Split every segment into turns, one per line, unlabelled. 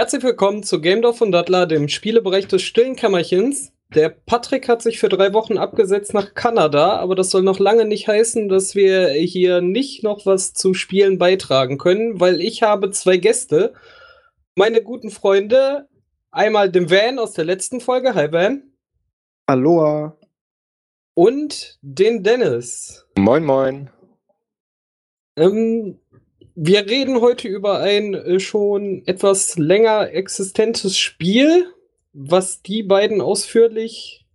Herzlich willkommen zu Game Dorf und Dattler, dem Spielebereich des stillen Kämmerchens. Der Patrick hat sich für drei Wochen abgesetzt nach Kanada, aber das soll noch lange nicht heißen, dass wir hier nicht noch was zu Spielen beitragen können, weil ich habe zwei Gäste. Meine guten Freunde, einmal den Van aus der letzten Folge. Hi Van.
Aloha.
Und den Dennis.
Moin, moin.
Ähm, wir reden heute über ein äh, schon etwas länger existentes Spiel, was die beiden ausführlich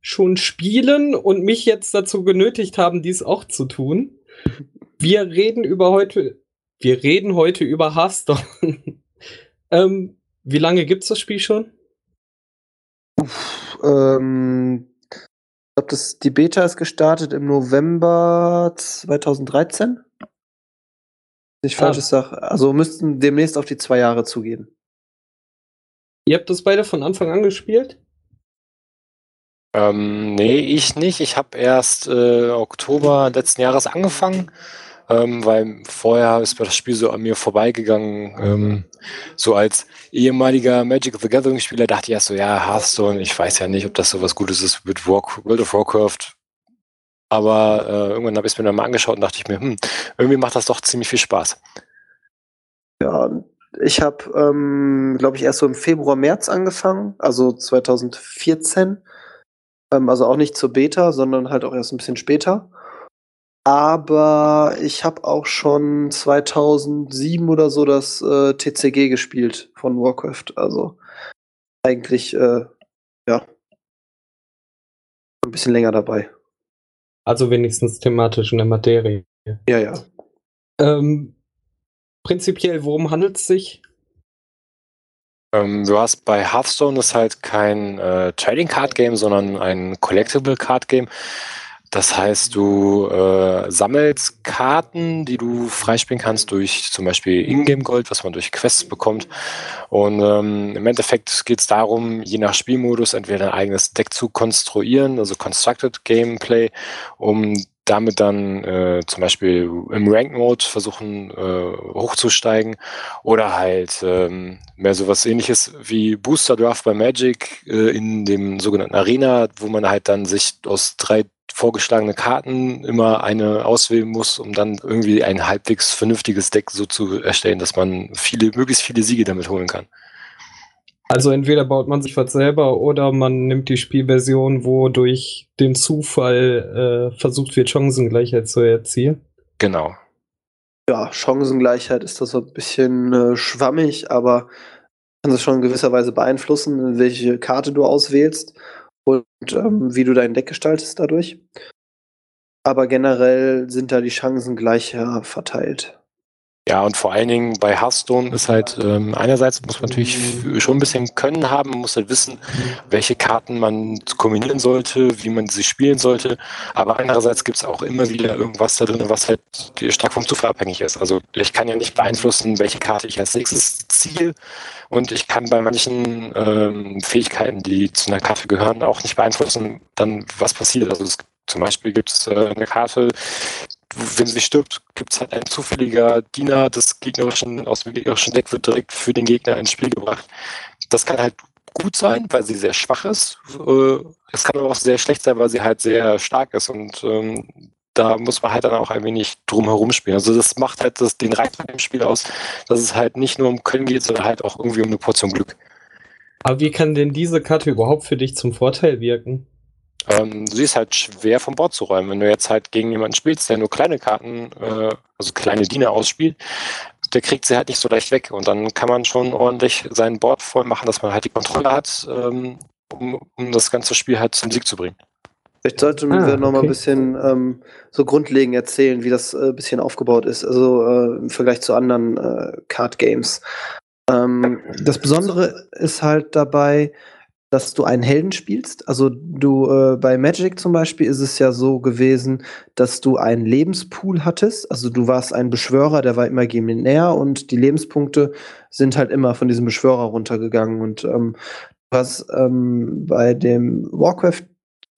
schon spielen und mich jetzt dazu genötigt haben, dies auch zu tun. Wir reden über heute, wir reden heute über Hearthstone. ähm, wie lange gibt's das Spiel schon?
Uff, ähm, ich glaube, die Beta ist gestartet im November 2013. Nicht ah. falsches Sach. Also müssten demnächst auf die zwei Jahre zugehen.
Ihr habt das beide von Anfang an gespielt?
Ähm, nee, ich nicht. Ich habe erst äh, Oktober letzten Jahres angefangen, ähm, weil vorher ist das Spiel so an mir vorbeigegangen. Ähm, so als ehemaliger Magic of the Gathering Spieler dachte ich erst so, ja, Hearthstone, ich weiß ja nicht, ob das so was Gutes ist mit World of Warcraft. Aber äh, irgendwann habe ich es mir dann mal angeschaut und dachte ich mir, hm, irgendwie macht das doch ziemlich viel Spaß.
Ja, ich habe, ähm, glaube ich, erst so im Februar, März angefangen, also 2014. Ähm, also auch nicht zur Beta, sondern halt auch erst ein bisschen später. Aber ich habe auch schon 2007 oder so das äh, TCG gespielt von Warcraft. Also eigentlich, äh, ja, ein bisschen länger dabei.
Also wenigstens thematisch in der Materie.
Ja, ja.
Ähm, prinzipiell, worum handelt es sich?
Ähm, du hast bei Hearthstone ist halt kein äh, Trading Card Game, sondern ein Collectible Card Game. Das heißt, du äh, sammelst Karten, die du freispielen kannst durch zum Beispiel Ingame-Gold, was man durch Quests bekommt. Und ähm, im Endeffekt geht es darum, je nach Spielmodus entweder ein eigenes Deck zu konstruieren, also Constructed Gameplay, um damit dann äh, zum Beispiel im Rank-Mode versuchen äh, hochzusteigen oder halt ähm, mehr sowas ähnliches wie Booster Draft bei Magic äh, in dem sogenannten Arena, wo man halt dann sich aus drei vorgeschlagene Karten immer eine auswählen muss, um dann irgendwie ein halbwegs vernünftiges Deck so zu erstellen, dass man viele, möglichst viele Siege damit holen kann.
Also entweder baut man sich was selber oder man nimmt die Spielversion, wo durch den Zufall äh, versucht wird, Chancengleichheit zu erzielen.
Genau.
Ja, Chancengleichheit ist das so ein bisschen äh, schwammig, aber kann es schon in gewisser Weise beeinflussen, welche Karte du auswählst und ähm, wie du dein Deck gestaltest dadurch. Aber generell sind da die Chancen gleicher verteilt.
Ja, und vor allen Dingen bei Hearthstone ist halt, ähm, einerseits muss man natürlich schon ein bisschen Können haben, man muss halt wissen, welche Karten man kombinieren sollte, wie man sie spielen sollte. Aber andererseits gibt es auch immer wieder irgendwas da drin, was halt stark vom Zufall abhängig ist. Also ich kann ja nicht beeinflussen, welche Karte ich als nächstes ziehe. Und ich kann bei manchen ähm, Fähigkeiten, die zu einer Karte gehören, auch nicht beeinflussen, dann was passiert. Also es, zum Beispiel gibt es äh, eine Karte, wenn sie stirbt, gibt es halt ein zufälliger Diener des gegnerischen, aus dem gegnerischen Deck wird direkt für den Gegner ins Spiel gebracht. Das kann halt gut sein, weil sie sehr schwach ist. Äh, es kann aber auch sehr schlecht sein, weil sie halt sehr stark ist und ähm, da muss man halt dann auch ein wenig drum herum spielen. Also das macht halt das, den Reiz dem Spiel aus, dass es halt nicht nur um Können geht, sondern halt auch irgendwie um eine Portion Glück.
Aber wie kann denn diese Karte überhaupt für dich zum Vorteil wirken?
Ähm, sie ist halt schwer vom Bord zu räumen. Wenn du jetzt halt gegen jemanden spielst, der nur kleine Karten, äh, also kleine Diener ausspielt, der kriegt sie halt nicht so leicht weg. Und dann kann man schon ordentlich sein Board voll machen, dass man halt die Kontrolle hat, ähm, um, um das ganze Spiel halt zum Sieg zu bringen.
Vielleicht sollten ah, wir noch okay. mal ein bisschen ähm, so grundlegend erzählen, wie das ein äh, bisschen aufgebaut ist, also äh, im Vergleich zu anderen äh, Card Games. Ähm, das Besondere ist halt dabei, dass du einen Helden spielst. Also du äh, bei Magic zum Beispiel ist es ja so gewesen, dass du einen Lebenspool hattest. Also du warst ein Beschwörer, der war immer imaginär und die Lebenspunkte sind halt immer von diesem Beschwörer runtergegangen. Und ähm, du hast ähm, bei dem Warcraft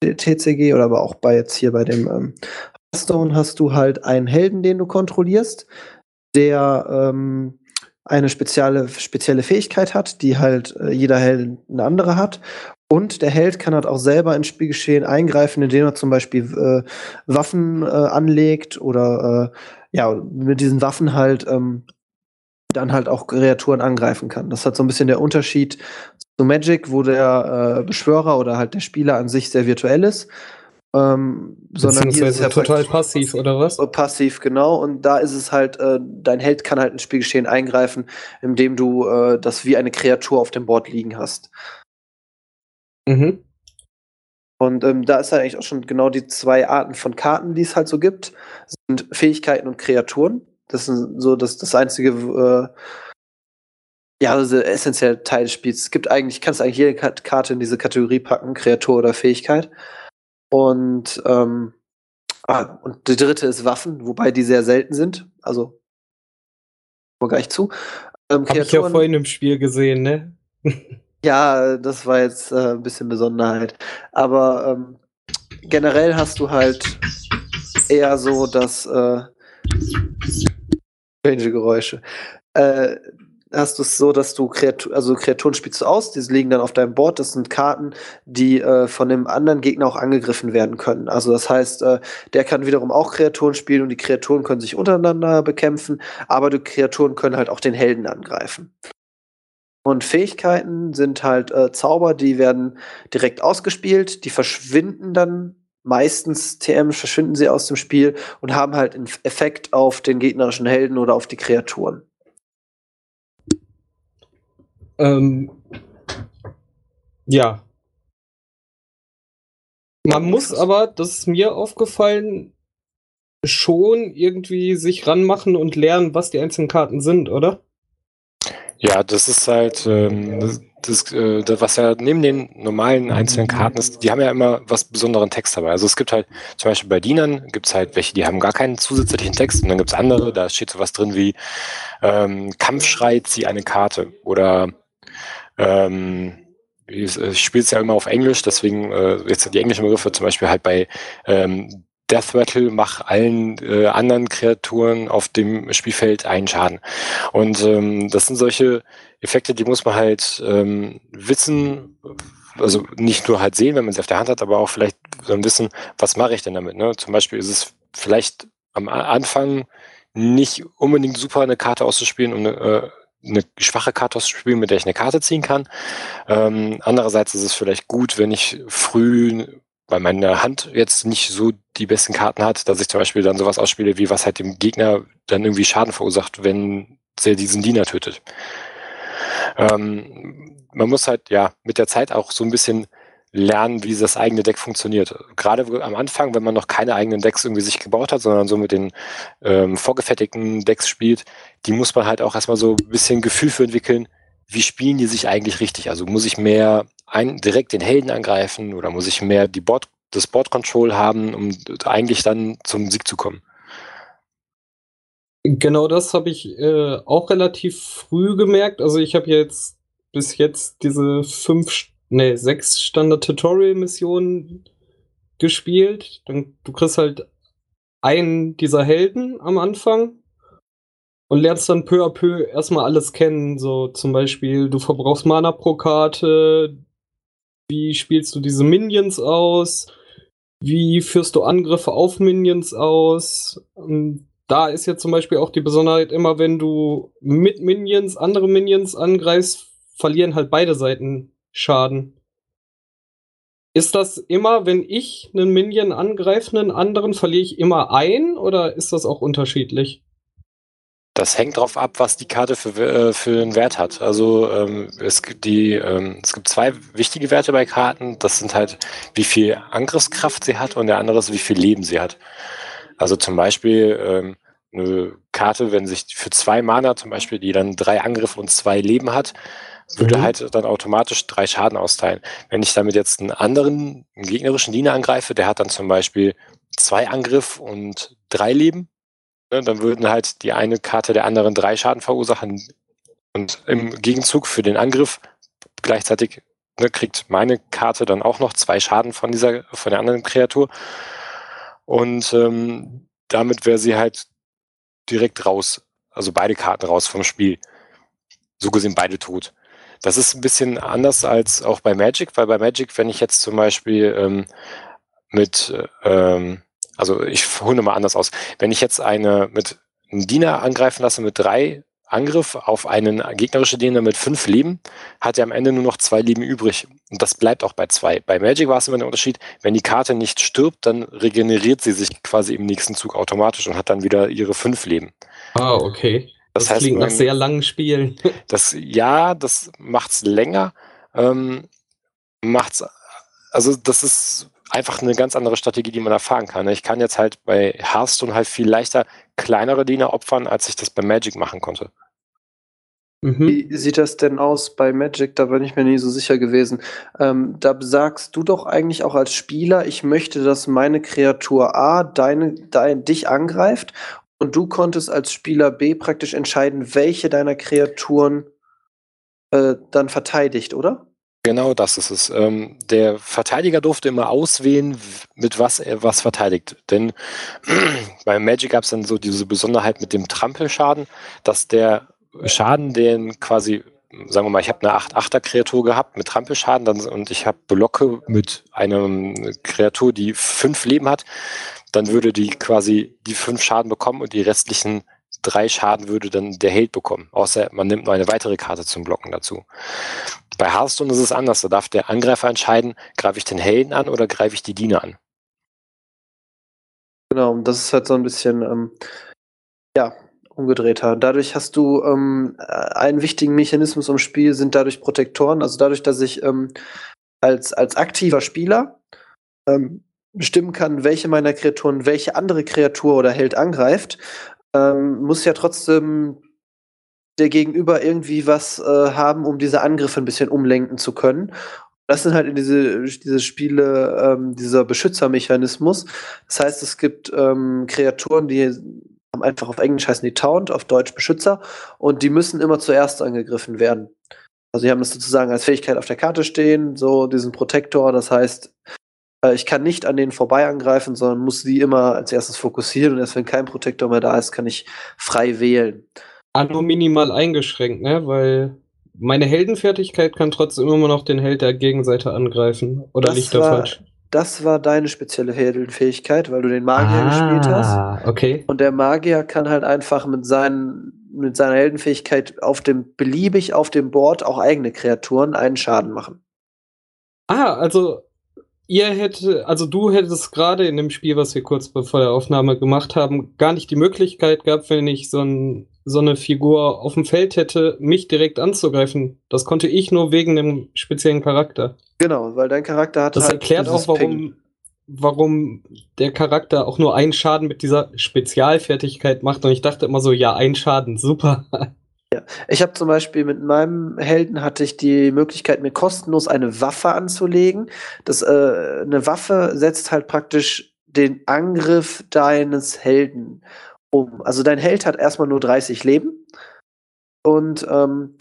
TCG oder aber auch bei jetzt hier bei dem ähm, Hearthstone hast du halt einen Helden, den du kontrollierst, der ähm, eine spezielle, spezielle Fähigkeit hat, die halt äh, jeder Held eine andere hat. Und der Held kann halt auch selber ins Spielgeschehen eingreifen, indem er zum Beispiel äh, Waffen äh, anlegt oder äh, ja, mit diesen Waffen halt ähm, dann halt auch Kreaturen angreifen kann. Das hat so ein bisschen der Unterschied zu Magic, wo der äh, Beschwörer oder halt der Spieler an sich sehr virtuell ist.
Ähm, sondern hier ist ja total passiv, oder was?
Passiv, genau. Und da ist es halt, äh, dein Held kann halt ins Spielgeschehen eingreifen, indem du äh, das wie eine Kreatur auf dem Board liegen hast. Mhm. Und ähm, da ist halt eigentlich auch schon genau die zwei Arten von Karten, die es halt so gibt, sind Fähigkeiten und Kreaturen. Das ist so das, das einzige, äh, ja, also essentielle Teil des Spiels. Es gibt eigentlich, kannst eigentlich jede Karte in diese Kategorie packen, Kreatur oder Fähigkeit. Und, ähm, ah, und die dritte ist Waffen, wobei die sehr selten sind. Also, kommen gleich zu.
Ähm, Hab ich ja vorhin im Spiel gesehen, ne?
ja, das war jetzt äh, ein bisschen Besonderheit. Aber ähm, generell hast du halt eher so, dass äh, strange Geräusche. Äh, hast du es so, dass du Kreatur, also Kreaturen spielst du aus, diese liegen dann auf deinem Board. Das sind Karten, die äh, von dem anderen Gegner auch angegriffen werden können. Also das heißt, äh, der kann wiederum auch Kreaturen spielen und die Kreaturen können sich untereinander bekämpfen, aber die Kreaturen können halt auch den Helden angreifen. Und Fähigkeiten sind halt äh, Zauber, die werden direkt ausgespielt, die verschwinden dann meistens TM verschwinden sie aus dem Spiel und haben halt einen Effekt auf den gegnerischen Helden oder auf die Kreaturen.
Ähm, ja. Man muss aber, das ist mir aufgefallen, schon irgendwie sich ranmachen und lernen, was die einzelnen Karten sind, oder?
Ja, das ist halt ähm, das, das, äh, das, was ja neben den normalen einzelnen Karten ist, die haben ja immer was besonderen Text dabei. Also es gibt halt zum Beispiel bei Dienern gibt es halt welche, die haben gar keinen zusätzlichen Text und dann gibt es andere, da steht so was drin wie ähm, Kampfschrei, zieh eine Karte oder ähm, ich spiele es ja immer auf Englisch, deswegen äh, jetzt die englischen Begriffe zum Beispiel halt bei ähm, Death Rattle mach allen äh, anderen Kreaturen auf dem Spielfeld einen Schaden. Und ähm, das sind solche Effekte, die muss man halt ähm, wissen, also nicht nur halt sehen, wenn man sie auf der Hand hat, aber auch vielleicht so wissen, was mache ich denn damit. Ne? Zum Beispiel ist es vielleicht am Anfang nicht unbedingt super, eine Karte auszuspielen, um eine, äh, eine schwache Karte auszuspielen, mit der ich eine Karte ziehen kann. Ähm, andererseits ist es vielleicht gut, wenn ich früh, weil meine Hand jetzt nicht so die besten Karten hat, dass ich zum Beispiel dann sowas ausspiele, wie was halt dem Gegner dann irgendwie Schaden verursacht, wenn der diesen Diener tötet. Ähm, man muss halt ja mit der Zeit auch so ein bisschen lernen, wie das eigene Deck funktioniert. Gerade am Anfang, wenn man noch keine eigenen Decks irgendwie sich gebaut hat, sondern so mit den ähm, vorgefertigten Decks spielt, die muss man halt auch erstmal so ein bisschen Gefühl für entwickeln, wie spielen die sich eigentlich richtig? Also muss ich mehr ein, direkt den Helden angreifen oder muss ich mehr die Board, das Board Control haben, um eigentlich dann zum Sieg zu kommen?
Genau das habe ich äh, auch relativ früh gemerkt. Also ich habe jetzt bis jetzt diese fünf nee, sechs Standard-Tutorial-Missionen gespielt. Dann, du kriegst halt einen dieser Helden am Anfang und lernst dann peu à peu erstmal alles kennen. So zum Beispiel, du verbrauchst Mana pro Karte, wie spielst du diese Minions aus, wie führst du Angriffe auf Minions aus. Da ist jetzt zum Beispiel auch die Besonderheit, immer wenn du mit Minions andere Minions angreifst, verlieren halt beide Seiten Schaden. Ist das immer, wenn ich einen Minion angreife, einen anderen, verliere ich immer ein oder ist das auch unterschiedlich?
Das hängt darauf ab, was die Karte für, äh, für einen Wert hat. Also ähm, es, gibt die, ähm, es gibt zwei wichtige Werte bei Karten. Das sind halt, wie viel Angriffskraft sie hat und der andere ist, wie viel Leben sie hat. Also zum Beispiel ähm, eine Karte, wenn sich für zwei Mana zum Beispiel, die dann drei Angriffe und zwei Leben hat, würde mhm. halt dann automatisch drei Schaden austeilen. Wenn ich damit jetzt einen anderen, einen gegnerischen Diener angreife, der hat dann zum Beispiel zwei Angriff und drei Leben, ne, dann würden halt die eine Karte der anderen drei Schaden verursachen und im Gegenzug für den Angriff gleichzeitig ne, kriegt meine Karte dann auch noch zwei Schaden von dieser, von der anderen Kreatur. Und ähm, damit wäre sie halt direkt raus, also beide Karten raus vom Spiel. so gesehen beide tot. Das ist ein bisschen anders als auch bei Magic, weil bei Magic, wenn ich jetzt zum Beispiel ähm, mit, ähm, also ich hole mal anders aus, wenn ich jetzt eine mit einen Diener angreifen lasse mit drei Angriff auf einen gegnerischen Diener mit fünf Leben, hat er am Ende nur noch zwei Leben übrig. Und das bleibt auch bei zwei. Bei Magic war es immer der Unterschied, wenn die Karte nicht stirbt, dann regeneriert sie sich quasi im nächsten Zug automatisch und hat dann wieder ihre fünf Leben.
Ah, okay. Das, das heißt, klingt nach sehr langen Spielen.
Das, ja, das macht's länger. Ähm, macht's, also das ist einfach eine ganz andere Strategie, die man erfahren kann. Ich kann jetzt halt bei Hearthstone halt viel leichter kleinere Diener opfern, als ich das bei Magic machen konnte.
Mhm. Wie sieht das denn aus bei Magic? Da bin ich mir nie so sicher gewesen. Ähm, da sagst du doch eigentlich auch als Spieler, ich möchte, dass meine Kreatur A deine, dein, dich angreift und du konntest als Spieler B praktisch entscheiden, welche deiner Kreaturen äh, dann verteidigt, oder?
Genau das ist es. Ähm, der Verteidiger durfte immer auswählen, mit was er was verteidigt. Denn bei Magic gab es dann so diese Besonderheit mit dem Trampelschaden, dass der Schaden, den quasi, sagen wir mal, ich habe eine 8-8er-Kreatur gehabt mit Trampelschaden dann, und ich habe Blocke mit einer Kreatur, die fünf Leben hat, dann würde die quasi die fünf Schaden bekommen und die restlichen drei Schaden würde dann der Held bekommen. Außer man nimmt noch eine weitere Karte zum Blocken dazu. Bei Hearthstone ist es anders. Da darf der Angreifer entscheiden, greife ich den Helden an oder greife ich die Diener an.
Genau, das ist halt so ein bisschen, ähm, ja, umgedrehter. Dadurch hast du ähm, einen wichtigen Mechanismus im Spiel, sind dadurch Protektoren. Also dadurch, dass ich ähm, als, als aktiver Spieler ähm, bestimmen kann, welche meiner Kreaturen welche andere Kreatur oder Held angreift, ähm, muss ja trotzdem der Gegenüber irgendwie was äh, haben, um diese Angriffe ein bisschen umlenken zu können. Das sind halt in diese, diese Spiele ähm, dieser Beschützermechanismus. Das heißt, es gibt ähm, Kreaturen, die haben einfach auf Englisch heißen die Taunt, auf Deutsch Beschützer, und die müssen immer zuerst angegriffen werden. Also die haben das sozusagen als Fähigkeit auf der Karte stehen, so diesen Protektor. Das heißt, ich kann nicht an denen vorbei angreifen, sondern muss die immer als erstes fokussieren und erst wenn kein Protektor mehr da ist, kann ich frei wählen.
Ah, nur minimal eingeschränkt, ne? Weil meine Heldenfertigkeit kann trotzdem immer noch den Held der Gegenseite angreifen. Oder
das liegt da falsch? Das war deine spezielle Heldenfähigkeit, weil du den Magier ah, gespielt hast.
okay.
Und der Magier kann halt einfach mit, seinen, mit seiner Heldenfähigkeit auf dem beliebig auf dem Board auch eigene Kreaturen einen Schaden machen.
Ah, also ihr hättet, also du hättest gerade in dem Spiel, was wir kurz bevor der Aufnahme gemacht haben, gar nicht die Möglichkeit gehabt, wenn ich so, ein, so eine Figur auf dem Feld hätte, mich direkt anzugreifen. Das konnte ich nur wegen dem speziellen Charakter.
Genau, weil dein Charakter hat.
Das halt erklärt auch, warum, warum der Charakter auch nur einen Schaden mit dieser Spezialfertigkeit macht. Und ich dachte immer so, ja, ein Schaden, super.
Ja. Ich habe zum Beispiel mit meinem Helden hatte ich die Möglichkeit, mir kostenlos eine Waffe anzulegen. Das, äh, eine Waffe setzt halt praktisch den Angriff deines Helden um. Also dein Held hat erstmal nur 30 Leben und ähm,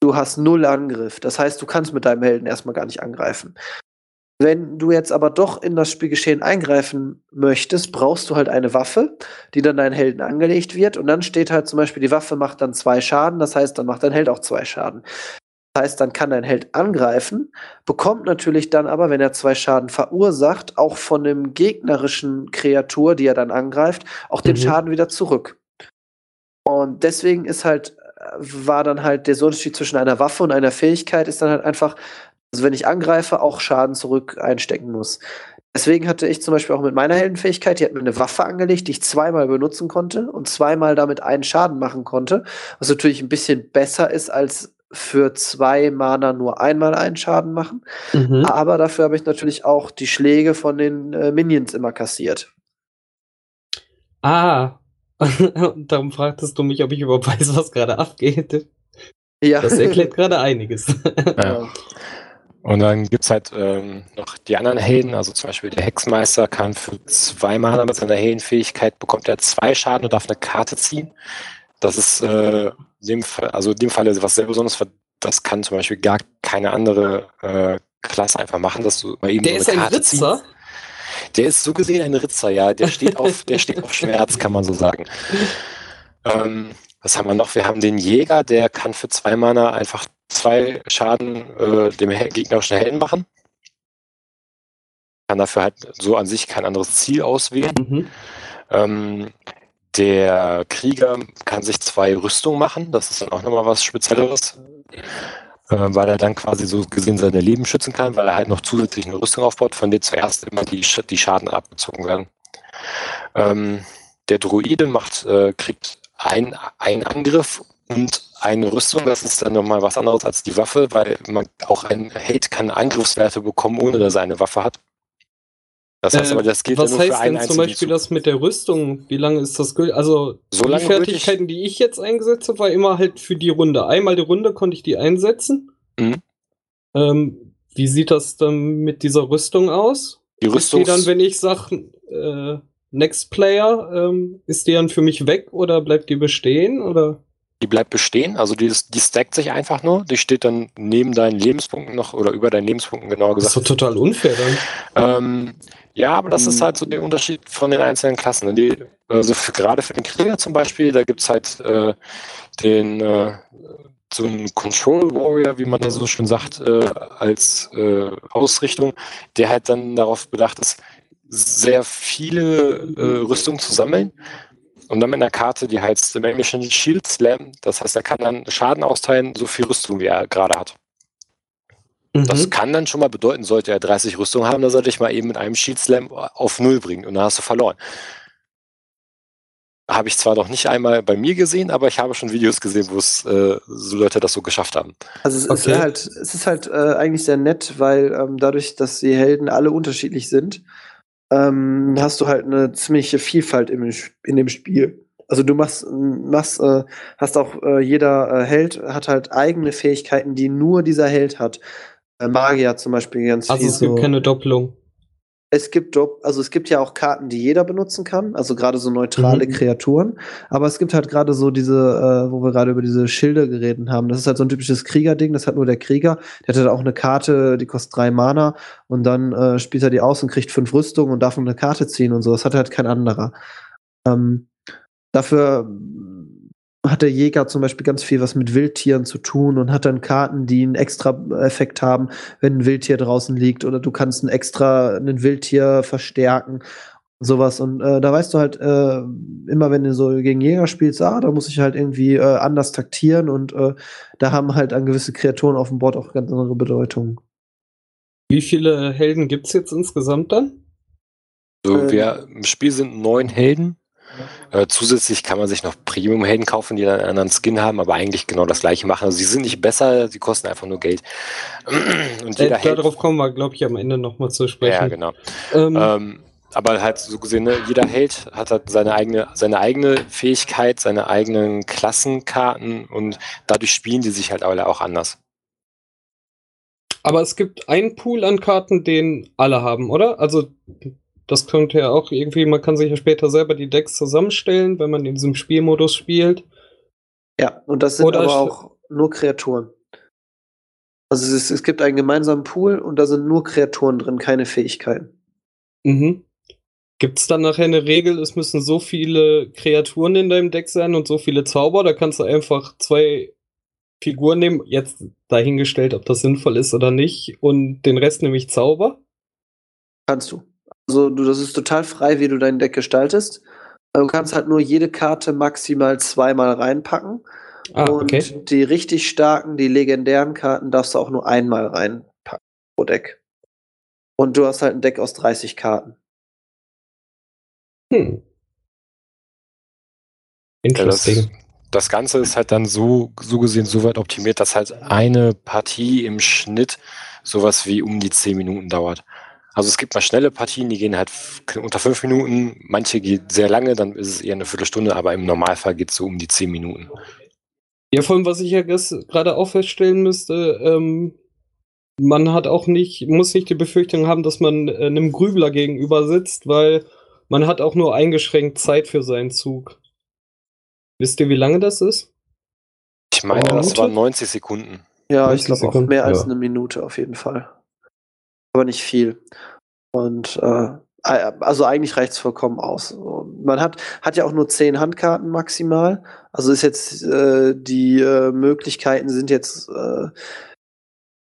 du hast null Angriff. Das heißt, du kannst mit deinem Helden erstmal gar nicht angreifen. Wenn du jetzt aber doch in das Spielgeschehen eingreifen möchtest, brauchst du halt eine Waffe, die dann deinen Helden angelegt wird. Und dann steht halt zum Beispiel, die Waffe macht dann zwei Schaden. Das heißt, dann macht dein Held auch zwei Schaden. Das heißt, dann kann dein Held angreifen, bekommt natürlich dann aber, wenn er zwei Schaden verursacht, auch von dem gegnerischen Kreatur, die er dann angreift, auch den mhm. Schaden wieder zurück. Und deswegen ist halt, war dann halt der Unterschied zwischen einer Waffe und einer Fähigkeit, ist dann halt einfach, also wenn ich angreife, auch Schaden zurück einstecken muss. Deswegen hatte ich zum Beispiel auch mit meiner Heldenfähigkeit, die hat mir eine Waffe angelegt, die ich zweimal benutzen konnte und zweimal damit einen Schaden machen konnte, was natürlich ein bisschen besser ist als für zwei Mana nur einmal einen Schaden machen. Mhm. Aber dafür habe ich natürlich auch die Schläge von den äh, Minions immer kassiert.
Ah, und darum fragtest du mich, ob ich überhaupt weiß, was gerade abgeht.
Ja.
Das erklärt gerade einiges.
Ja. Und dann gibt es halt ähm, noch die anderen Helden, also zum Beispiel der Hexmeister kann für zwei Mana mit seiner Heldenfähigkeit bekommt er zwei Schaden und darf eine Karte ziehen. Das ist äh, dem Fall, also in dem Fall was sehr Besonderes, das kann zum Beispiel gar keine andere äh, Klasse einfach machen, dass du
mal eben Der so eine ist Karte ein Ritzer?
Ziehst. Der ist so gesehen ein Ritzer, ja. Der steht auf, der steht auf Schmerz, kann man so sagen. Ähm, was haben wir noch? Wir haben den Jäger, der kann für zwei Mana einfach zwei Schaden äh, dem gegnerischen Helden machen. Kann dafür halt so an sich kein anderes Ziel auswählen. Mhm. Ähm, der Krieger kann sich zwei Rüstungen machen. Das ist dann auch nochmal was Spezielleres. Äh, weil er dann quasi so gesehen seine Leben schützen kann, weil er halt noch zusätzlich eine Rüstung aufbaut, von der zuerst immer die, die Schaden abgezogen werden. Ähm, der Druide macht, äh, kriegt ein, einen Angriff und eine Rüstung, das ist dann nochmal was anderes als die Waffe, weil man auch ein Hate kann Angriffswerte bekommen, ohne dass er eine Waffe hat.
Das heißt äh, aber, das gilt was ja nur heißt für einen denn zum Beispiel Zug. das mit der Rüstung? Wie lange ist das gültig? Also so die Fertigkeiten, die ich jetzt eingesetzt habe, war immer halt für die Runde. Einmal die Runde konnte ich die einsetzen. Mhm. Ähm, wie sieht das dann mit dieser Rüstung aus? Die Rüstung. dann, wenn ich sage, äh, Next Player, ähm, ist die dann für mich weg oder bleibt die bestehen? Oder?
Die bleibt bestehen, also die, die stackt sich einfach nur. Die steht dann neben deinen Lebenspunkten noch oder über deinen Lebenspunkten genauer gesagt.
Das ist doch total unfair
dann. Ähm, ja, aber das ist halt so der Unterschied von den einzelnen Klassen. Die, also für, gerade für den Krieger zum Beispiel, da gibt es halt äh, den äh, so einen Control Warrior, wie man da so schön sagt, äh, als äh, Ausrichtung, der halt dann darauf bedacht ist, sehr viele äh, Rüstungen zu sammeln und dann mit einer Karte, die heißt Dimension Shield Slam. Das heißt, er kann dann Schaden austeilen, so viel Rüstung, wie er gerade hat. Mhm. Das kann dann schon mal bedeuten, sollte er 30 Rüstung haben, dann sollte ich mal eben mit einem Shield Slam auf Null bringen und dann hast du verloren. Habe ich zwar noch nicht einmal bei mir gesehen, aber ich habe schon Videos gesehen, wo es äh, so Leute das so geschafft haben.
Also es okay. ist halt, es ist halt äh, eigentlich sehr nett, weil ähm, dadurch, dass die Helden alle unterschiedlich sind, ähm, hast du halt eine ziemliche Vielfalt im, in dem Spiel. Also du machst, machst äh, hast auch äh, jeder äh, Held hat halt eigene Fähigkeiten, die nur dieser Held hat. Äh, Magier zum Beispiel ganz
also viel. Also es gibt so. keine Doppelung.
Es gibt also es gibt ja auch Karten, die jeder benutzen kann, also gerade so neutrale mhm. Kreaturen. Aber es gibt halt gerade so diese, äh, wo wir gerade über diese Schilde geredet haben. Das ist halt so ein typisches Kriegerding. Das hat nur der Krieger. Der hat halt auch eine Karte, die kostet drei Mana und dann äh, spielt er die aus und kriegt fünf Rüstungen und darf eine Karte ziehen und so. Das hat halt kein anderer. Ähm, dafür hat der Jäger zum Beispiel ganz viel was mit Wildtieren zu tun und hat dann Karten, die einen extra Effekt haben, wenn ein Wildtier draußen liegt oder du kannst ein extra ein Wildtier verstärken sowas. Und äh, da weißt du halt äh, immer wenn du so gegen Jäger spielst ah da muss ich halt irgendwie äh, anders taktieren und äh, da haben halt an gewisse Kreaturen auf dem Board auch ganz andere Bedeutung.
Wie viele Helden gibt's jetzt insgesamt dann?
So wir im Spiel sind neun Helden äh, zusätzlich kann man sich noch Premium-Helden kaufen, die dann einen anderen Skin haben, aber eigentlich genau das gleiche machen. Also sie sind nicht besser, sie kosten einfach nur Geld.
Und jeder äh, darauf kommen wir, glaube ich, am Ende nochmal zu sprechen. Ja,
genau. Ähm, ähm, aber halt so gesehen, ne, jeder Held hat halt seine eigene, seine eigene Fähigkeit, seine eigenen Klassenkarten und dadurch spielen die sich halt alle auch anders.
Aber es gibt einen Pool an Karten, den alle haben, oder? Also das könnte ja auch irgendwie, man kann sich ja später selber die Decks zusammenstellen, wenn man in diesem Spielmodus spielt.
Ja, und das sind Oder aber auch nur Kreaturen. Also es, es, gibt einen gemeinsamen Pool und da sind nur Kreaturen drin, keine Fähigkeiten.
Mhm. Gibt es dann nachher eine Regel, es müssen so viele Kreaturen in deinem Deck sein und so viele Zauber? Da kannst du einfach zwei Figuren nehmen, jetzt dahingestellt, ob das sinnvoll ist oder nicht, und den Rest nämlich Zauber?
Kannst du. Also du, das ist total frei, wie du dein Deck gestaltest. Du kannst halt nur jede Karte maximal zweimal reinpacken. Ah, und okay. die richtig starken, die legendären Karten darfst du auch nur einmal reinpacken pro Deck. Und du hast halt ein Deck aus 30 Karten. Hm.
Interesting. Ja, das, das, Ganze ist halt dann so, so gesehen so weit optimiert, dass halt eine Partie im Schnitt sowas wie um die 10 Minuten dauert. Also es gibt mal schnelle Partien, die gehen halt unter fünf Minuten, manche gehen sehr lange, dann ist es eher eine Viertelstunde, aber im Normalfall geht es so um die zehn Minuten.
Ja, vor allem, was ich ja gerade auch feststellen müsste, ähm, man hat auch nicht, muss nicht die Befürchtung haben, dass man äh, einem Grübler gegenüber sitzt, weil man hat auch nur eingeschränkt Zeit für seinen Zug. Wisst ihr, wie lange das ist?
Ich meine, das waren 90 Sekunden.
Ja, ich glaube auch mehr als ja. eine Minute auf jeden Fall aber nicht viel. Und äh, also eigentlich reicht es vollkommen aus. Man hat, hat ja auch nur zehn Handkarten maximal. Also ist jetzt äh, die äh, Möglichkeiten sind jetzt, äh,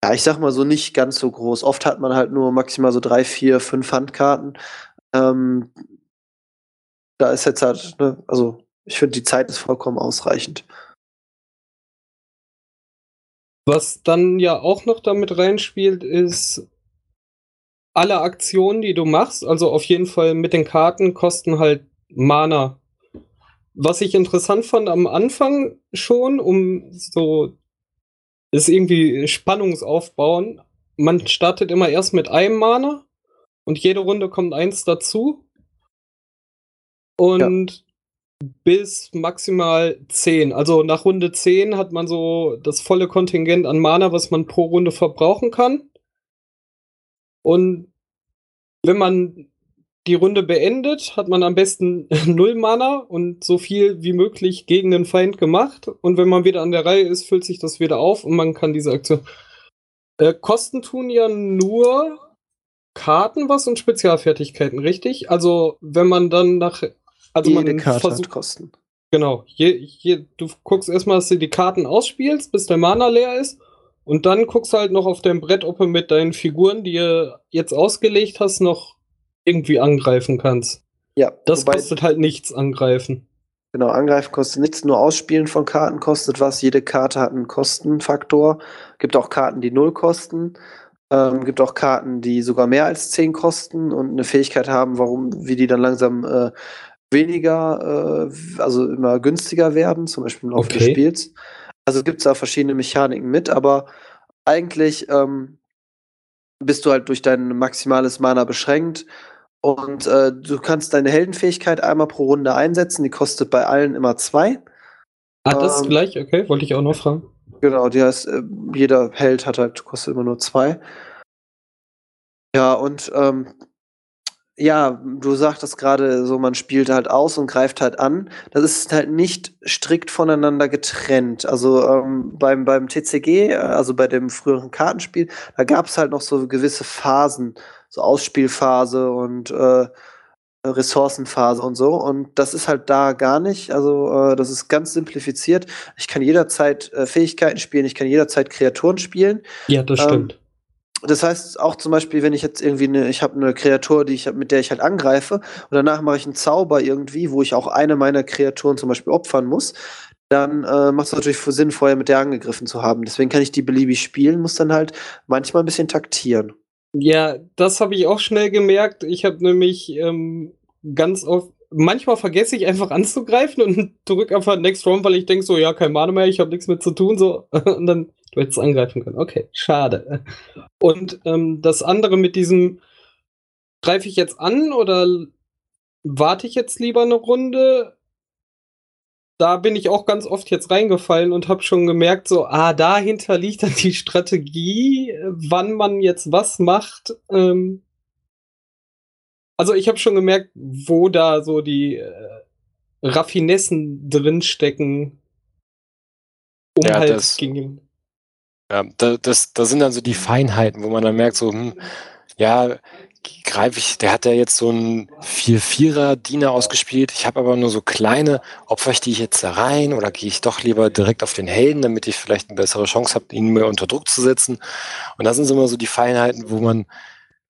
ja, ich sag mal so nicht ganz so groß. Oft hat man halt nur maximal so drei, vier, fünf Handkarten. Ähm, da ist jetzt halt, ne, also ich finde, die Zeit ist vollkommen ausreichend.
Was dann ja auch noch damit reinspielt, ist, alle Aktionen, die du machst, also auf jeden Fall mit den Karten, kosten halt Mana. Was ich interessant fand am Anfang schon, um so ist irgendwie Spannungsaufbauen. Man startet immer erst mit einem Mana und jede Runde kommt eins dazu. Und ja. bis maximal zehn. Also nach Runde zehn hat man so das volle Kontingent an Mana, was man pro Runde verbrauchen kann. Und wenn man die Runde beendet, hat man am besten null Mana und so viel wie möglich gegen den Feind gemacht. Und wenn man wieder an der Reihe ist, füllt sich das wieder auf und man kann diese Aktion. Äh, Kosten tun ja nur Karten was und Spezialfertigkeiten, richtig? Also wenn man dann nach. Also
Jede man Karte versucht, Kosten.
Genau. Je, je, du guckst erstmal, dass du die Karten ausspielst, bis der Mana leer ist. Und dann guckst du halt noch auf deinem Brett, ob du mit deinen Figuren, die du jetzt ausgelegt hast, noch irgendwie angreifen kannst.
Ja.
Das kostet halt nichts angreifen.
Genau, angreifen kostet nichts, nur Ausspielen von Karten kostet was. Jede Karte hat einen Kostenfaktor. Gibt auch Karten, die null kosten. Ähm, gibt auch Karten, die sogar mehr als 10 kosten und eine Fähigkeit haben, warum, wie die dann langsam äh, weniger, äh, also immer günstiger werden, zum Beispiel im Laufe okay. des Spiels. Also gibt es da verschiedene Mechaniken mit, aber eigentlich ähm, bist du halt durch dein maximales Mana beschränkt. Und äh, du kannst deine Heldenfähigkeit einmal pro Runde einsetzen. Die kostet bei allen immer zwei.
Ah, das ähm, gleich? Okay, wollte ich auch noch fragen.
Genau, die heißt, äh, jeder Held hat halt, kostet immer nur zwei. Ja, und ähm, ja, du sagtest gerade so, man spielt halt aus und greift halt an. Das ist halt nicht strikt voneinander getrennt. Also ähm, beim, beim TCG, äh, also bei dem früheren Kartenspiel, da gab es halt noch so gewisse Phasen, so Ausspielphase und äh, Ressourcenphase und so. Und das ist halt da gar nicht. Also äh, das ist ganz simplifiziert. Ich kann jederzeit äh, Fähigkeiten spielen, ich kann jederzeit Kreaturen spielen.
Ja, das stimmt.
Das heißt auch zum Beispiel, wenn ich jetzt irgendwie eine, ich habe eine Kreatur, die ich mit der ich halt angreife und danach mache ich einen Zauber irgendwie, wo ich auch eine meiner Kreaturen zum Beispiel opfern muss, dann äh, macht es natürlich Sinn, vorher mit der angegriffen zu haben. Deswegen kann ich die beliebig spielen, muss dann halt manchmal ein bisschen taktieren.
Ja, das habe ich auch schnell gemerkt. Ich habe nämlich ähm, ganz oft, manchmal vergesse ich einfach anzugreifen und drücke einfach Next Round, weil ich denke so, ja, kein Mana mehr, ich habe nichts mehr zu tun, so. Und dann Du hättest angreifen können. Okay, schade. Und ähm, das andere mit diesem, greife ich jetzt an oder warte ich jetzt lieber eine Runde? Da bin ich auch ganz oft jetzt reingefallen und habe schon gemerkt, so, ah, dahinter liegt dann die Strategie, wann man jetzt was macht. Ähm also ich habe schon gemerkt, wo da so die äh, Raffinessen drinstecken,
um ja, halt gegen ja, da, das, das sind dann so die Feinheiten, wo man dann merkt, so, hm, ja, greife ich, der hat ja jetzt so einen 4-4er-Diener ausgespielt. Ich habe aber nur so kleine, opfer ich die jetzt da rein oder gehe ich doch lieber direkt auf den Helden, damit ich vielleicht eine bessere Chance habe, ihn mehr unter Druck zu setzen. Und das sind so immer so die Feinheiten, wo man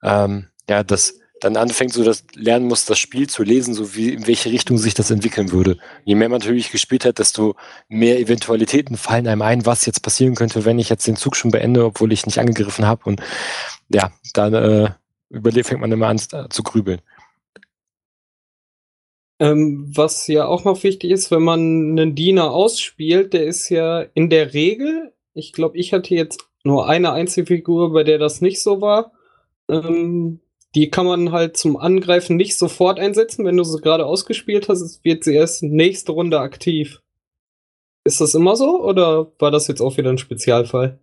ähm, ja das dann anfängt, so das lernen muss, das Spiel zu lesen, so wie in welche Richtung sich das entwickeln würde. Je mehr man natürlich gespielt hat, desto mehr Eventualitäten fallen einem ein, was jetzt passieren könnte, wenn ich jetzt den Zug schon beende, obwohl ich nicht angegriffen habe. Und ja, dann äh, überlebt, fängt man immer an äh, zu grübeln.
Ähm, was ja auch noch wichtig ist, wenn man einen Diener ausspielt, der ist ja in der Regel, ich glaube, ich hatte jetzt nur eine einzige Figur, bei der das nicht so war. Ähm, die kann man halt zum Angreifen nicht sofort einsetzen. Wenn du sie gerade ausgespielt hast, wird sie erst nächste Runde aktiv. Ist das immer so oder war das jetzt auch wieder ein Spezialfall?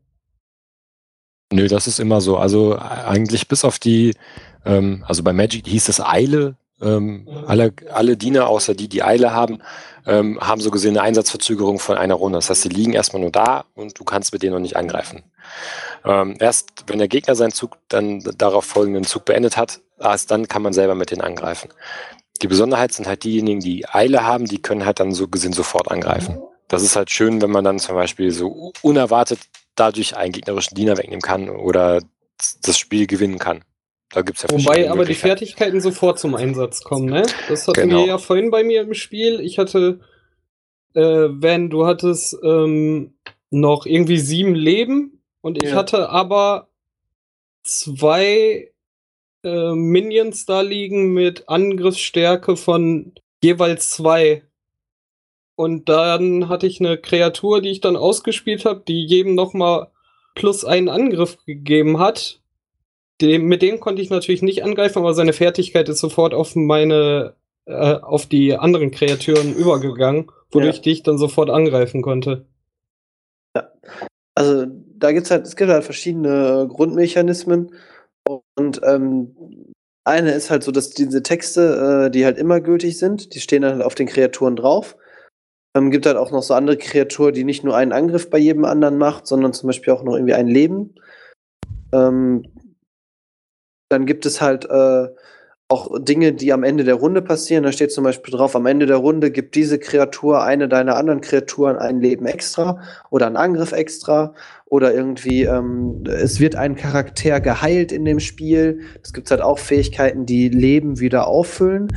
Nö, das ist immer so. Also eigentlich bis auf die, ähm, also bei Magic hieß es Eile, ähm, alle, alle Diener, außer die, die Eile haben, ähm, haben so gesehen eine Einsatzverzögerung von einer Runde. Das heißt, sie liegen erstmal nur da und du kannst mit denen noch nicht angreifen. Ähm, erst wenn der Gegner seinen Zug dann darauf folgenden Zug beendet hat, erst dann kann man selber mit denen angreifen. Die Besonderheit sind halt diejenigen, die Eile haben, die können halt dann so gesehen sofort angreifen. Das ist halt schön, wenn man dann zum Beispiel so unerwartet dadurch einen gegnerischen Diener wegnehmen kann oder das Spiel gewinnen kann.
Da gibt's ja Wobei aber die Fertigkeiten sofort zum Einsatz kommen, ne? Das hatten genau. wir ja vorhin bei mir im Spiel. Ich hatte, äh, wenn du hattest ähm, noch irgendwie sieben Leben und ich ja. hatte aber zwei äh, Minions da liegen mit Angriffsstärke von jeweils zwei. Und dann hatte ich eine Kreatur, die ich dann ausgespielt habe, die jedem nochmal plus einen Angriff gegeben hat. Dem, mit dem konnte ich natürlich nicht angreifen, aber seine Fertigkeit ist sofort auf meine, äh, auf die anderen Kreaturen übergegangen, wodurch ja. ich dann sofort angreifen konnte.
Ja. Also da gibt's halt, es gibt halt verschiedene Grundmechanismen und ähm, eine ist halt so, dass diese Texte, äh, die halt immer gültig sind, die stehen dann halt auf den Kreaturen drauf. Ähm, gibt halt auch noch so andere Kreaturen, die nicht nur einen Angriff bei jedem anderen macht, sondern zum Beispiel auch noch irgendwie ein Leben. Ähm, dann gibt es halt äh, auch Dinge, die am Ende der Runde passieren. Da steht zum Beispiel drauf, am Ende der Runde gibt diese Kreatur eine deiner anderen Kreaturen ein Leben extra oder einen Angriff extra oder irgendwie ähm, es wird ein Charakter geheilt in dem Spiel. Es gibt halt auch Fähigkeiten, die Leben wieder auffüllen.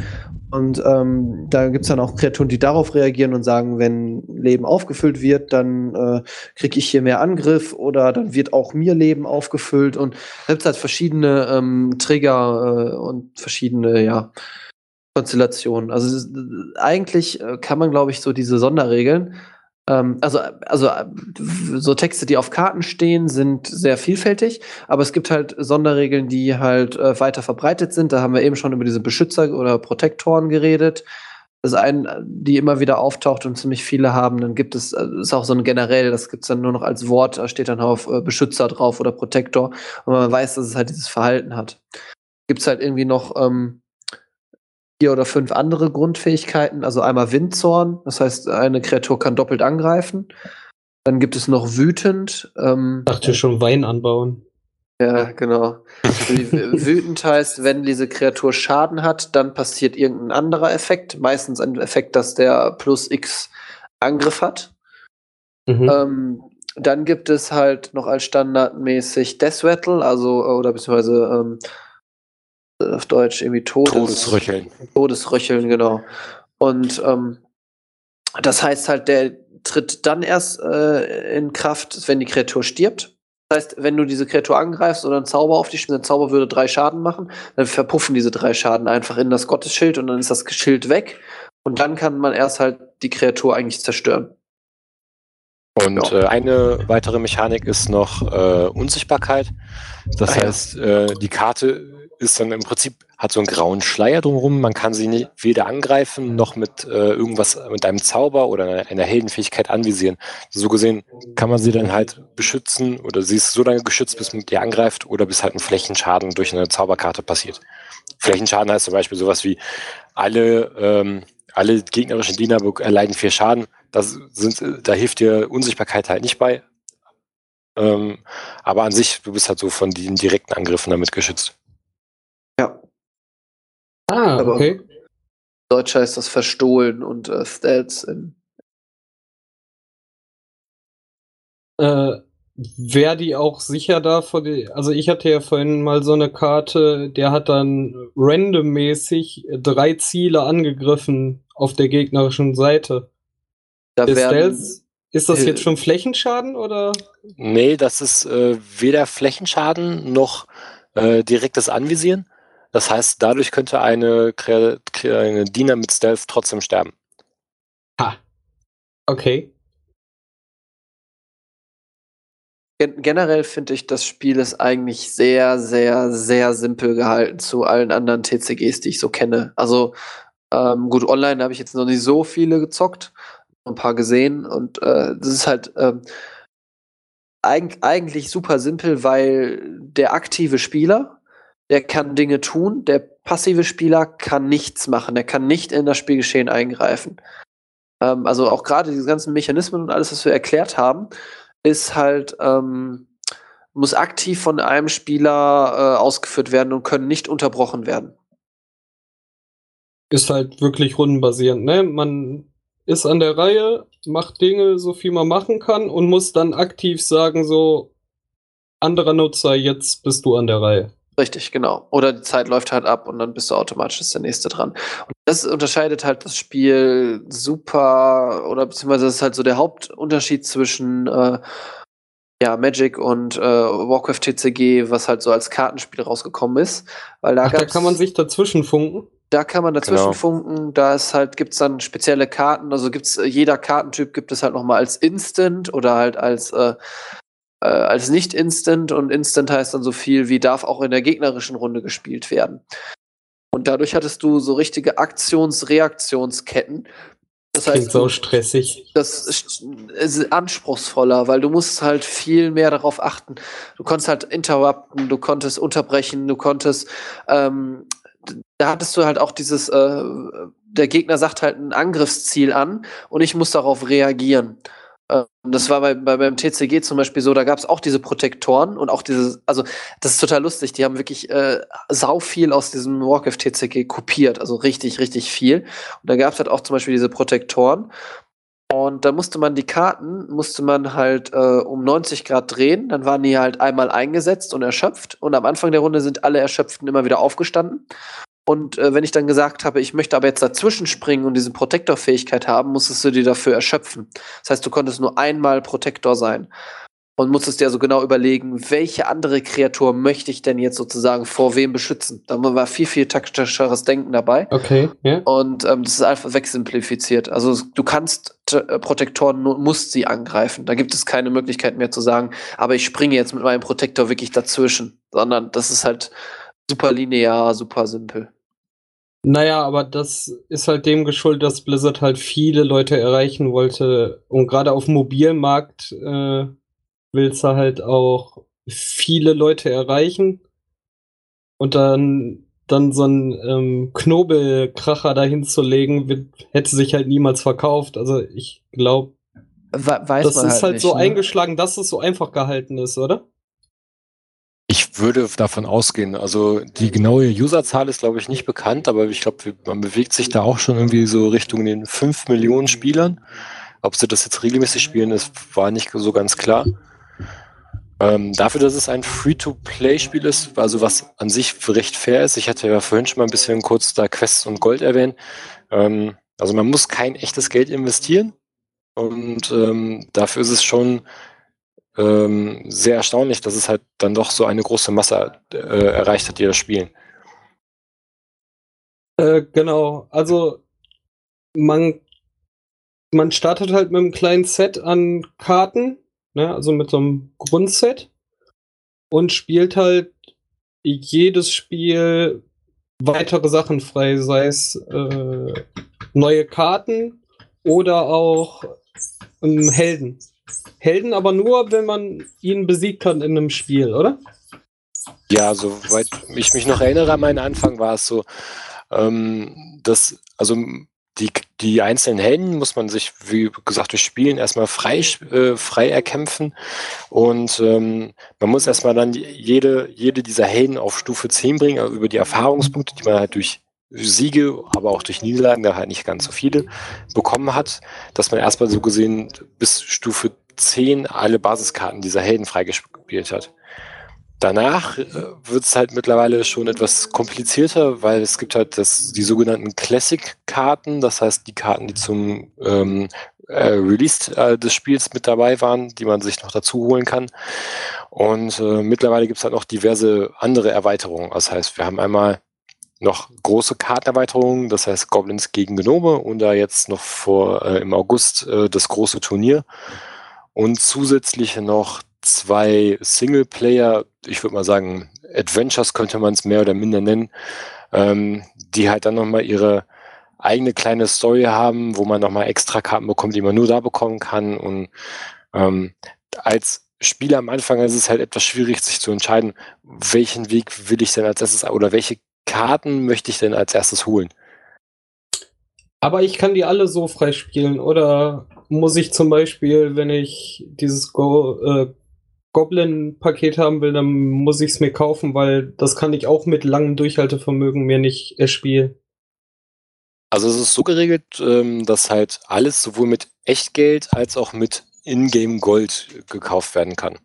Und ähm, da gibt's dann auch Kreaturen, die darauf reagieren und sagen, wenn Leben aufgefüllt wird, dann äh, kriege ich hier mehr Angriff oder dann wird auch mir Leben aufgefüllt. Und gibt's halt verschiedene ähm, Trigger äh, und verschiedene, ja, Konstellationen. Also eigentlich äh, kann man, glaube ich, so diese Sonderregeln ähm, also, also so Texte, die auf Karten stehen, sind sehr vielfältig, aber es gibt halt Sonderregeln, die halt äh, weiter verbreitet sind. Da haben wir eben schon über diese Beschützer oder Protektoren geredet. Das ist ein, die immer wieder auftaucht und ziemlich viele haben. Dann gibt es, äh, ist auch so ein generell, das gibt es dann nur noch als Wort, da steht dann auf äh, Beschützer drauf oder Protektor und man weiß, dass es halt dieses Verhalten hat. Gibt es halt irgendwie noch ähm, vier oder fünf andere Grundfähigkeiten. Also einmal Windzorn, das heißt, eine Kreatur kann doppelt angreifen. Dann gibt es noch wütend.
Ähm, Dachte schon Wein anbauen.
Ja, genau. wütend heißt, wenn diese Kreatur Schaden hat, dann passiert irgendein anderer Effekt. Meistens ein Effekt, dass der plus X Angriff hat. Mhm. Ähm, dann gibt es halt noch als standardmäßig Death Rattle, also oder beziehungsweise ähm, auf Deutsch irgendwie Todes
Todesröcheln.
Todesröcheln, genau. Und ähm, das heißt halt, der tritt dann erst äh, in Kraft, wenn die Kreatur stirbt. Das heißt, wenn du diese Kreatur angreifst oder einen Zauber auf dich, der Zauber würde drei Schaden machen, dann verpuffen diese drei Schaden einfach in das Gottesschild und dann ist das Schild weg. Und dann kann man erst halt die Kreatur eigentlich zerstören.
Und äh, eine weitere Mechanik ist noch äh, Unsichtbarkeit. Das ah, heißt, ja. äh, die Karte ist dann im Prinzip, hat so einen grauen Schleier drumherum. Man kann sie nicht, weder angreifen noch mit äh, irgendwas, mit einem Zauber oder einer, einer Heldenfähigkeit anvisieren. So gesehen kann man sie dann halt beschützen oder sie ist so lange geschützt, bis man ihr angreift oder bis halt ein Flächenschaden durch eine Zauberkarte passiert. Flächenschaden heißt zum Beispiel sowas wie alle, ähm, alle gegnerischen Diener erleiden vier Schaden. Das sind, da hilft dir Unsichtbarkeit halt nicht bei. Ähm, aber an sich, du bist halt so von den direkten Angriffen damit geschützt.
Ah, Aber okay.
Deutsch heißt das verstohlen und äh, Stats in.
Äh, Wäre die auch sicher da vor die, also ich hatte ja vorhin mal so eine Karte, der hat dann randommäßig drei Ziele angegriffen auf der gegnerischen Seite. Da ist, das, ist das jetzt schon Flächenschaden oder?
Nee, das ist äh, weder Flächenschaden noch äh, direktes Anvisieren. Das heißt, dadurch könnte eine, eine Diener mit Stealth trotzdem sterben.
Ha. Okay.
Generell finde ich, das Spiel ist eigentlich sehr, sehr, sehr simpel gehalten zu allen anderen TCGs, die ich so kenne. Also ähm, gut, online habe ich jetzt noch nicht so viele gezockt, ein paar gesehen und äh, das ist halt ähm, eigentlich super simpel, weil der aktive Spieler der kann Dinge tun, der passive Spieler kann nichts machen. Der kann nicht in das Spielgeschehen eingreifen. Ähm, also auch gerade diese ganzen Mechanismen und alles, was wir erklärt haben, ist halt, ähm, muss aktiv von einem Spieler äh, ausgeführt werden und können nicht unterbrochen werden.
Ist halt wirklich rundenbasierend, ne? Man ist an der Reihe, macht Dinge, so viel man machen kann und muss dann aktiv sagen, so, anderer Nutzer, jetzt bist du an der Reihe.
Richtig, genau. Oder die Zeit läuft halt ab und dann bist du automatisch ist der nächste dran. Und das unterscheidet halt das Spiel super, oder beziehungsweise das ist halt so der Hauptunterschied zwischen äh, ja, Magic und äh, Warcraft TCG, was halt so als Kartenspiel rausgekommen ist. Weil da,
Ach, da kann man sich dazwischen funken.
Da kann man dazwischen genau. funken. Da ist halt, gibt's dann spezielle Karten. Also gibt's äh, jeder Kartentyp gibt es halt nochmal als Instant oder halt als äh, äh, als nicht Instant. Und Instant heißt dann so viel wie darf auch in der gegnerischen Runde gespielt werden. Und dadurch hattest du so richtige Aktions-Reaktionsketten,
das heißt, Klingt so stressig.
Das ist anspruchsvoller, weil du musst halt viel mehr darauf achten. Du konntest halt interrupten, du konntest unterbrechen, du konntest, ähm, da hattest du halt auch dieses, äh, der Gegner sagt halt ein Angriffsziel an und ich muss darauf reagieren. Ähm, das war bei, bei, beim TCG zum Beispiel so, da gab es auch diese Protektoren und auch diese, also das ist total lustig, die haben wirklich äh, sau viel aus diesem Warcraft TCG kopiert, also richtig, richtig viel. Und da gab es halt auch zum Beispiel diese Protektoren. Und da musste man die Karten, musste man halt äh, um 90 Grad drehen, dann waren die halt einmal eingesetzt und erschöpft. Und am Anfang der Runde sind alle Erschöpften immer wieder aufgestanden. Und äh, wenn ich dann gesagt habe, ich möchte aber jetzt dazwischen springen und diese Protektor-Fähigkeit haben, musstest du dir dafür erschöpfen. Das heißt, du konntest nur einmal Protektor sein. Und musstest dir also genau überlegen, welche andere Kreatur möchte ich denn jetzt sozusagen vor wem beschützen. Da war viel, viel taktischeres Denken dabei.
Okay. Yeah.
Und ähm, das ist einfach wegsimplifiziert. Also du kannst äh, Protektoren, musst sie angreifen. Da gibt es keine Möglichkeit mehr zu sagen, aber ich springe jetzt mit meinem Protektor wirklich dazwischen. Sondern das ist halt super linear, super simpel.
Naja, aber das ist halt dem geschuldet, dass Blizzard halt viele Leute erreichen wollte. Und gerade auf dem Mobilmarkt äh, willst du halt auch viele Leute erreichen. Und dann, dann so einen ähm, Knobelkracher dahin zu legen, wird, hätte sich halt niemals verkauft. Also ich glaube, das ist halt, halt nicht, so ne? eingeschlagen, dass es so einfach gehalten ist, oder?
Ich würde davon ausgehen. Also die genaue Userzahl ist, glaube ich, nicht bekannt, aber ich glaube, man bewegt sich da auch schon irgendwie so Richtung den 5 Millionen Spielern. Ob sie das jetzt regelmäßig spielen, ist, war nicht so ganz klar. Ähm, dafür, dass es ein Free-to-Play-Spiel ist, also was an sich recht fair ist. Ich hatte ja vorhin schon mal ein bisschen kurz da Quests und Gold erwähnt. Ähm, also man muss kein echtes Geld investieren. Und ähm, dafür ist es schon ähm, sehr erstaunlich, dass es halt dann doch so eine große Masse äh, erreicht hat, die das spielen.
Äh, genau, also man, man startet halt mit einem kleinen Set an Karten, ne, also mit so einem Grundset und spielt halt jedes Spiel weitere Sachen frei, sei es äh, neue Karten oder auch ähm, Helden. Helden aber nur, wenn man ihn besiegt hat in einem Spiel, oder?
Ja, soweit ich mich noch erinnere an meinen Anfang, war es so, ähm, dass, also die, die einzelnen Helden muss man sich, wie gesagt, durch Spielen erstmal frei, äh, frei erkämpfen. Und ähm, man muss erstmal dann jede, jede dieser Helden auf Stufe 10 bringen, also über die Erfahrungspunkte, die man halt durch Siege, aber auch durch Niederlagen, da halt nicht ganz so viele, bekommen hat, dass man erstmal so gesehen bis Stufe 10 alle Basiskarten dieser Helden freigespielt hat. Danach äh, wird es halt mittlerweile schon etwas komplizierter, weil es gibt halt das, die sogenannten Classic-Karten, das heißt die Karten, die zum ähm, äh, Release äh, des Spiels mit dabei waren, die man sich noch dazu holen kann. Und äh, mittlerweile gibt es halt noch diverse andere Erweiterungen. Das heißt, wir haben einmal noch große Kartenerweiterungen, das heißt Goblins gegen Genome und da jetzt noch vor äh, im August das große Turnier und zusätzlich noch zwei Singleplayer, ich würde mal sagen Adventures könnte man es mehr oder minder nennen, ähm, die halt dann nochmal ihre eigene kleine Story haben, wo man nochmal extra Karten bekommt, die man nur da bekommen kann und ähm, als Spieler am Anfang ist es halt etwas schwierig, sich zu entscheiden, welchen Weg will ich denn als erstes oder welche Karten möchte ich denn als erstes holen?
Aber ich kann die alle so freispielen oder muss ich zum Beispiel, wenn ich dieses Go äh, Goblin-Paket haben will, dann muss ich es mir kaufen, weil das kann ich auch mit langem Durchhaltevermögen mir nicht erspielen.
Also es ist so geregelt, ähm, dass halt alles sowohl mit Echtgeld als auch mit Ingame Gold gekauft werden kann.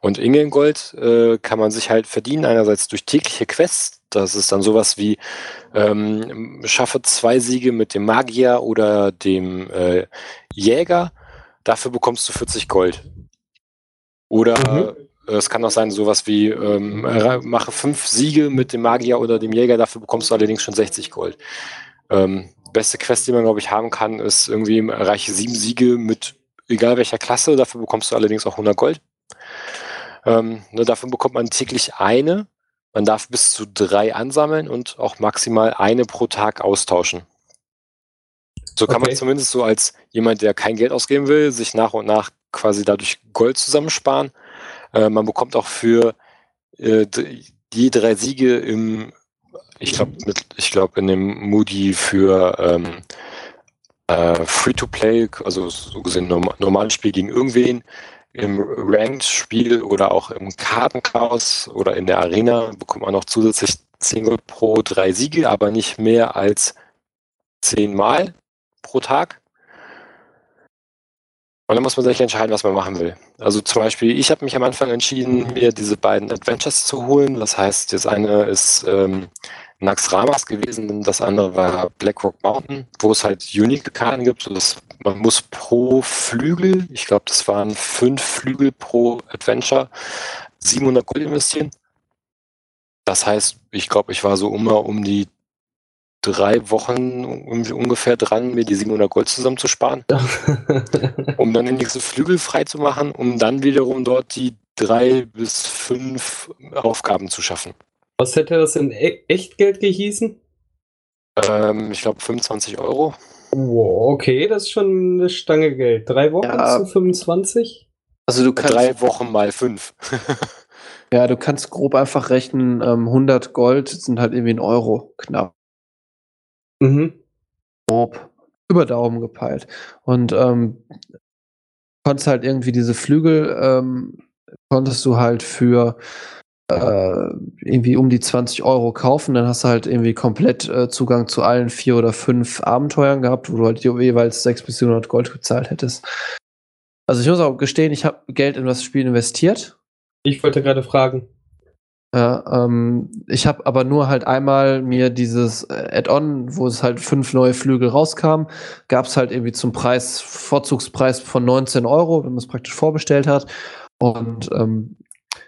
Und Ingame Gold äh, kann man sich halt verdienen, einerseits durch tägliche Quests, das ist dann sowas wie ähm, schaffe zwei Siege mit dem Magier oder dem äh, Jäger, dafür bekommst du 40 Gold. Oder mhm. es kann auch sein, sowas wie ähm, mache fünf Siege mit dem Magier oder dem Jäger, dafür bekommst du allerdings schon 60 Gold. Ähm, beste Quest, die man, glaube ich, haben kann, ist irgendwie erreiche sieben Siege mit egal welcher Klasse, dafür bekommst du allerdings auch 100 Gold. Ähm, ne, dafür bekommt man täglich eine. Man darf bis zu drei ansammeln und auch maximal eine pro Tag austauschen. So kann okay. man zumindest so als jemand, der kein Geld ausgeben will, sich nach und nach quasi dadurch Gold zusammensparen. Äh, man bekommt auch für äh, die drei Siege im, ich glaube, ich glaube in dem Moody für ähm, äh, Free-to-Play, also so gesehen norm normales Spiel gegen irgendwen, im Ranked-Spiel oder auch im Kartenchaos oder in der Arena bekommt man noch zusätzlich 10 Gold pro drei Siege, aber nicht mehr als 10 Mal pro Tag. Und dann muss man sich entscheiden, was man machen will. Also zum Beispiel, ich habe mich am Anfang entschieden, mir diese beiden Adventures zu holen. Das heißt, das eine ist ähm, Naxxramas gewesen, das andere war Blackrock Mountain, wo es halt unique Karten gibt. Das, man muss pro Flügel, ich glaube, das waren fünf Flügel pro Adventure, 700 Gold investieren. Das heißt, ich glaube, ich war so immer um die drei Wochen ungefähr dran, mir die 700 Gold zusammenzusparen, um dann den nächsten Flügel frei zu machen, um dann wiederum dort die drei bis fünf Aufgaben zu schaffen.
Was hätte das in e Echtgeld gehießen?
Ähm, ich glaube 25 Euro.
Wow, okay, das ist schon eine Stange Geld. Drei Wochen ja. zu 25?
Also du kannst. Drei Wochen mal fünf.
ja, du kannst grob einfach rechnen, ähm, 100 Gold sind halt irgendwie ein Euro knapp. Mhm. Grob. Über Daumen gepeilt. Und ähm, konntest halt irgendwie diese Flügel, ähm, konntest du halt für äh, irgendwie um die 20 Euro kaufen, dann hast du halt irgendwie komplett äh, Zugang zu allen vier oder fünf Abenteuern gehabt, wo du halt jeweils 600 bis 700 Gold bezahlt hättest. Also ich muss auch gestehen, ich habe Geld in das Spiel investiert.
Ich wollte gerade fragen.
Ja, ähm, ich habe aber nur halt einmal mir dieses äh, Add-on, wo es halt fünf neue Flügel rauskam, gab es halt irgendwie zum Preis, Vorzugspreis von 19 Euro, wenn man es praktisch vorbestellt hat. Und ähm,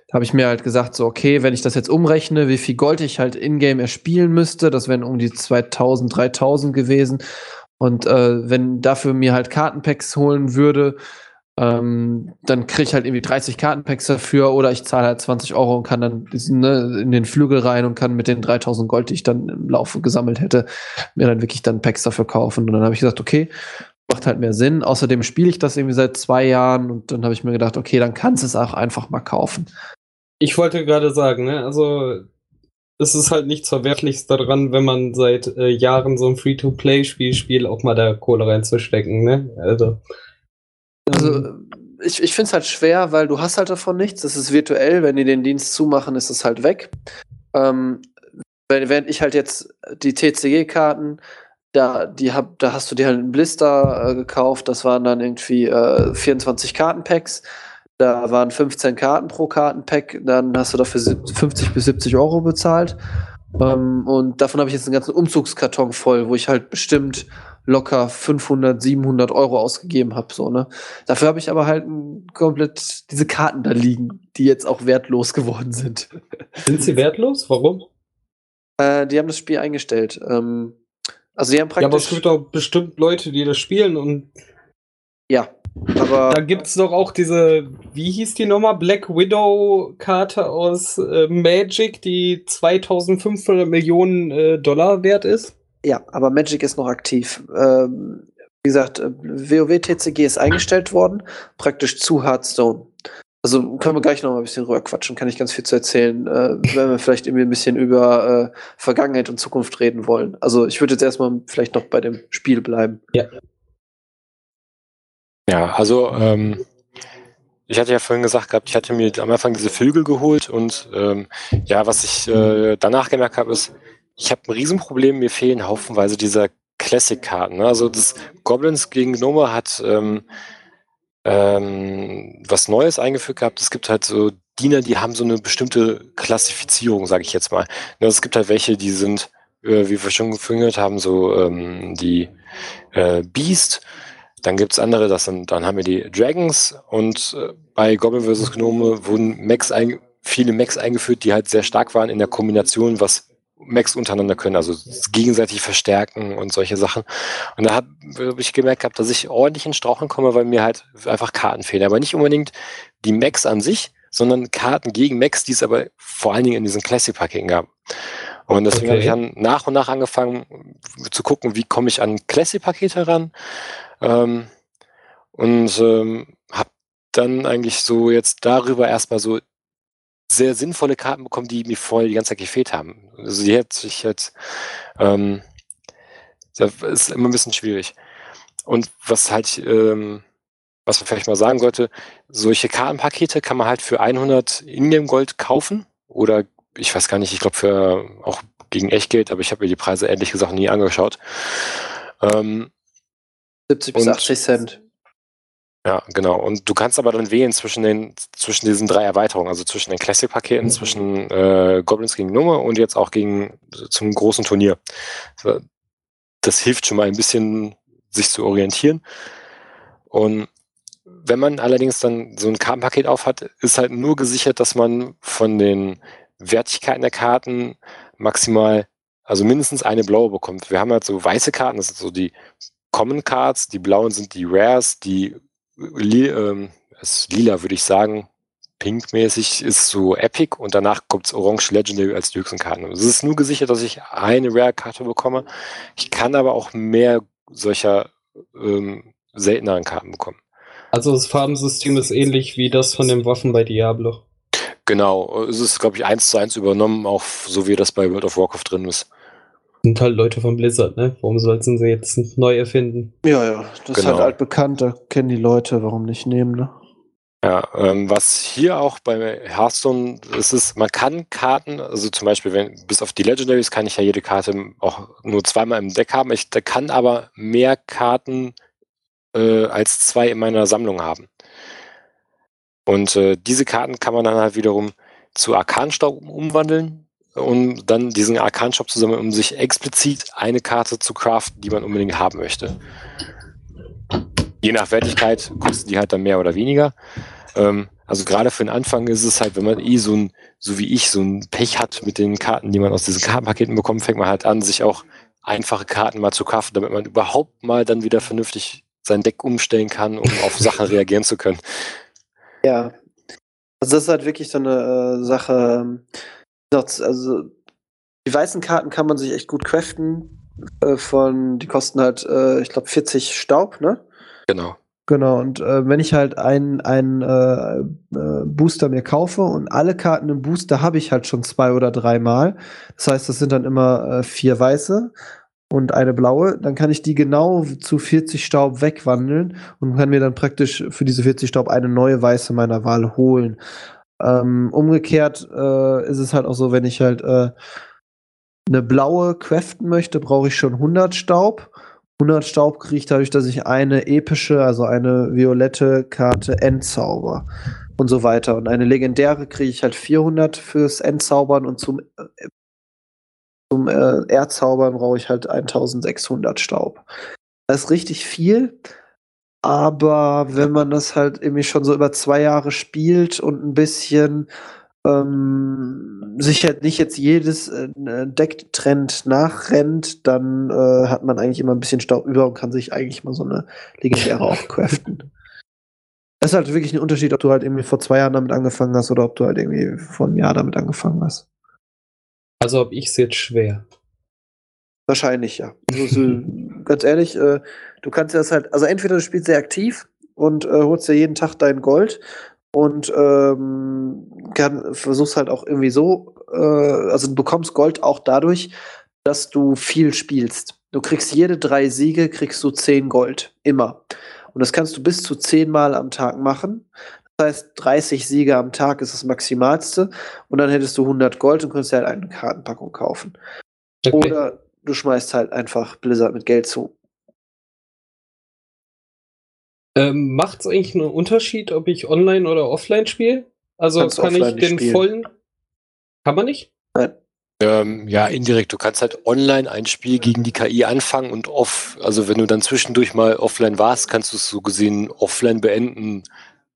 da habe ich mir halt gesagt, so, okay, wenn ich das jetzt umrechne, wie viel Gold ich halt in-game erspielen müsste, das wären um die 2000, 3000 gewesen. Und äh, wenn dafür mir halt Kartenpacks holen würde, ähm, dann kriege ich halt irgendwie 30 Kartenpacks dafür oder ich zahle halt 20 Euro und kann dann ne, in den Flügel rein und kann mit den 3000 Gold, die ich dann im Laufe gesammelt hätte, mir dann wirklich dann Packs dafür kaufen. Und dann habe ich gesagt, okay, macht halt mehr Sinn. Außerdem spiele ich das irgendwie seit zwei Jahren und dann habe ich mir gedacht, okay, dann kannst du es auch einfach mal kaufen.
Ich wollte gerade sagen, ne, also es ist halt nichts Verwerfliches daran, wenn man seit äh, Jahren so ein Free-to-Play-Spiel spielt, auch mal da Kohle reinzustecken, ne? Also,
also ähm, ich, ich finde es halt schwer, weil du hast halt davon nichts. Das ist virtuell, wenn die den Dienst zumachen, ist es halt weg. Ähm, während ich halt jetzt die TCG-Karten, da, die hab, da hast du dir halt einen Blister äh, gekauft, das waren dann irgendwie äh, 24 Kartenpacks. Da waren 15 Karten pro Kartenpack, dann hast du dafür 50 bis 70 Euro bezahlt. Ähm, und davon habe ich jetzt einen ganzen Umzugskarton voll, wo ich halt bestimmt locker 500, 700 Euro ausgegeben habe. So, ne? Dafür habe ich aber halt komplett diese Karten da liegen, die jetzt auch wertlos geworden sind.
Sind sie wertlos? Warum?
Äh, die haben das Spiel eingestellt. Ähm, also die haben praktisch. Ja,
aber es gibt auch bestimmt Leute, die das spielen und.
Ja, aber.
Da gibt es doch auch diese, wie hieß die nochmal? Black Widow-Karte aus äh, Magic, die 2500 Millionen äh, Dollar wert ist.
Ja, aber Magic ist noch aktiv. Ähm, wie gesagt, WoW äh, TCG ist eingestellt worden, praktisch zu Hearthstone. Also können wir gleich noch mal ein bisschen rüber quatschen, kann ich ganz viel zu erzählen, äh, wenn wir vielleicht irgendwie ein bisschen über äh, Vergangenheit und Zukunft reden wollen. Also ich würde jetzt erstmal vielleicht noch bei dem Spiel bleiben.
Ja. Ja, also ähm, ich hatte ja vorhin gesagt gehabt, ich hatte mir am Anfang diese Vögel geholt und ähm, ja, was ich äh, danach gemerkt habe, ist, ich habe ein Riesenproblem, mir fehlen haufenweise dieser Classic-Karten. Ne? Also das Goblins gegen Gnome hat ähm, ähm, was Neues eingeführt gehabt. Es gibt halt so Diener, die haben so eine bestimmte Klassifizierung, sage ich jetzt mal. Ne, es gibt halt welche, die sind, äh, wie wir schon geführt haben, so ähm, die äh, Beast. Dann gibt's andere, das sind, dann haben wir die Dragons und äh, bei Goblin vs. Gnome wurden Max viele Max eingeführt, die halt sehr stark waren in der Kombination, was Max untereinander können, also gegenseitig verstärken und solche Sachen. Und da habe hab ich gemerkt gehabt, dass ich ordentlich in Strauchen komme, weil mir halt einfach Karten fehlen. Aber nicht unbedingt die Max an sich, sondern Karten gegen Max, die es aber vor allen Dingen in diesen Classic-Paketen gab. Und deswegen okay. habe ich dann nach und nach angefangen zu gucken, wie komme ich an Classic-Pakete ran. Ähm, und ähm, habe dann eigentlich so jetzt darüber erstmal so sehr sinnvolle Karten bekommen, die mir vorher die ganze Zeit gefehlt haben. Also die hätte ich jetzt, ähm, das ist immer ein bisschen schwierig. Und was halt, ähm, was man vielleicht mal sagen sollte, solche Kartenpakete kann man halt für 100 Ingame-Gold kaufen oder ich weiß gar nicht, ich glaube für auch gegen Echtgeld, aber ich habe mir die Preise ehrlich gesagt nie angeschaut.
Ähm, 70 bis 80 Cent.
Ja, genau. Und du kannst aber dann wählen zwischen den, zwischen diesen drei Erweiterungen, also zwischen den Classic-Paketen, mhm. zwischen äh, Goblins gegen Nummer und jetzt auch gegen zum großen Turnier. Das hilft schon mal ein bisschen, sich zu orientieren. Und wenn man allerdings dann so ein Kartenpaket aufhat, ist halt nur gesichert, dass man von den Wertigkeiten der Karten maximal, also mindestens eine blaue bekommt. Wir haben halt so weiße Karten, das sind so die Common Cards, die blauen sind die Rares, die li ähm, ist lila, würde ich sagen. Pink-mäßig ist so Epic und danach kommt Orange Legendary als die höchsten Karten. Es ist nur gesichert, dass ich eine Rare-Karte bekomme. Ich kann aber auch mehr solcher ähm, selteneren Karten bekommen.
Also das Farbensystem ist ähnlich wie das von den Waffen bei Diablo.
Genau, es ist, glaube ich, eins zu eins übernommen, auch so wie das bei World of Warcraft drin ist
sind halt Leute von Blizzard, ne? Warum sollten sie jetzt neu erfinden?
Ja, ja, das genau. ist halt altbekannt, da kennen die Leute, warum nicht nehmen, ne?
Ja, ähm, was hier auch bei Hearthstone ist, ist, man kann Karten, also zum Beispiel, wenn, bis auf die Legendaries kann ich ja jede Karte auch nur zweimal im Deck haben. Ich kann aber mehr Karten äh, als zwei in meiner Sammlung haben. Und äh, diese Karten kann man dann halt wiederum zu Arkanstaub umwandeln um dann diesen Arkan-Shop zu sammeln, um sich explizit eine Karte zu craften, die man unbedingt haben möchte. Je nach Wertigkeit kosten die halt dann mehr oder weniger. Ähm, also gerade für den Anfang ist es halt, wenn man eh so ein, so wie ich, so ein Pech hat mit den Karten, die man aus diesen Kartenpaketen bekommt, fängt man halt an, sich auch einfache Karten mal zu craften, damit man überhaupt mal dann wieder vernünftig sein Deck umstellen kann, um auf Sachen reagieren zu können.
Ja. Also das ist halt wirklich so eine äh, Sache, ähm, also die weißen Karten kann man sich echt gut craften. Äh, von, die kosten halt, äh, ich glaube, 40 Staub, ne?
Genau.
Genau, und äh, wenn ich halt einen, einen äh, äh, Booster mir kaufe und alle Karten im Booster habe ich halt schon zwei oder dreimal. Das heißt, das sind dann immer äh, vier weiße und eine blaue, dann kann ich die genau zu 40 Staub wegwandeln und kann mir dann praktisch für diese 40 Staub eine neue weiße meiner Wahl holen. Ähm, umgekehrt äh, ist es halt auch so, wenn ich halt äh, eine blaue craften möchte, brauche ich schon 100 Staub. 100 Staub kriege ich dadurch, dass ich eine epische, also eine violette Karte entzauber und so weiter. Und eine legendäre kriege ich halt 400 fürs Entzaubern und zum, äh, zum äh, Erzaubern brauche ich halt 1600 Staub. Das ist richtig viel. Aber wenn man das halt irgendwie schon so über zwei Jahre spielt und ein bisschen ähm, sich halt nicht jetzt jedes äh, Decktrend nachrennt, dann äh, hat man eigentlich immer ein bisschen Staub über und kann sich eigentlich mal so eine legendäre auch craften. Es ist halt wirklich ein Unterschied, ob du halt irgendwie vor zwei Jahren damit angefangen hast oder ob du halt irgendwie vor einem Jahr damit angefangen hast.
Also habe ich es jetzt schwer.
Wahrscheinlich, ja. Also, ganz ehrlich, äh, du kannst das halt, also entweder du spielst sehr aktiv und äh, holst dir jeden Tag dein Gold, und ähm, kann, versuchst halt auch irgendwie so, äh, also du bekommst Gold auch dadurch, dass du viel spielst. Du kriegst jede drei Siege, kriegst du zehn Gold. Immer. Und das kannst du bis zu zehnmal am Tag machen. Das heißt, 30 Siege am Tag ist das Maximalste. Und dann hättest du 100 Gold und könntest halt eine Kartenpackung kaufen. Okay. Oder du schmeißt halt einfach Blizzard mit Geld zu.
Ähm, Macht es eigentlich einen Unterschied, ob ich online oder offline spiele? Also Kannst kann ich den spielen. vollen. Kann man nicht?
Nein. Ähm, ja, indirekt. Du kannst halt online ein Spiel gegen die KI anfangen und off, also wenn du dann zwischendurch mal offline warst, kannst du es so gesehen offline beenden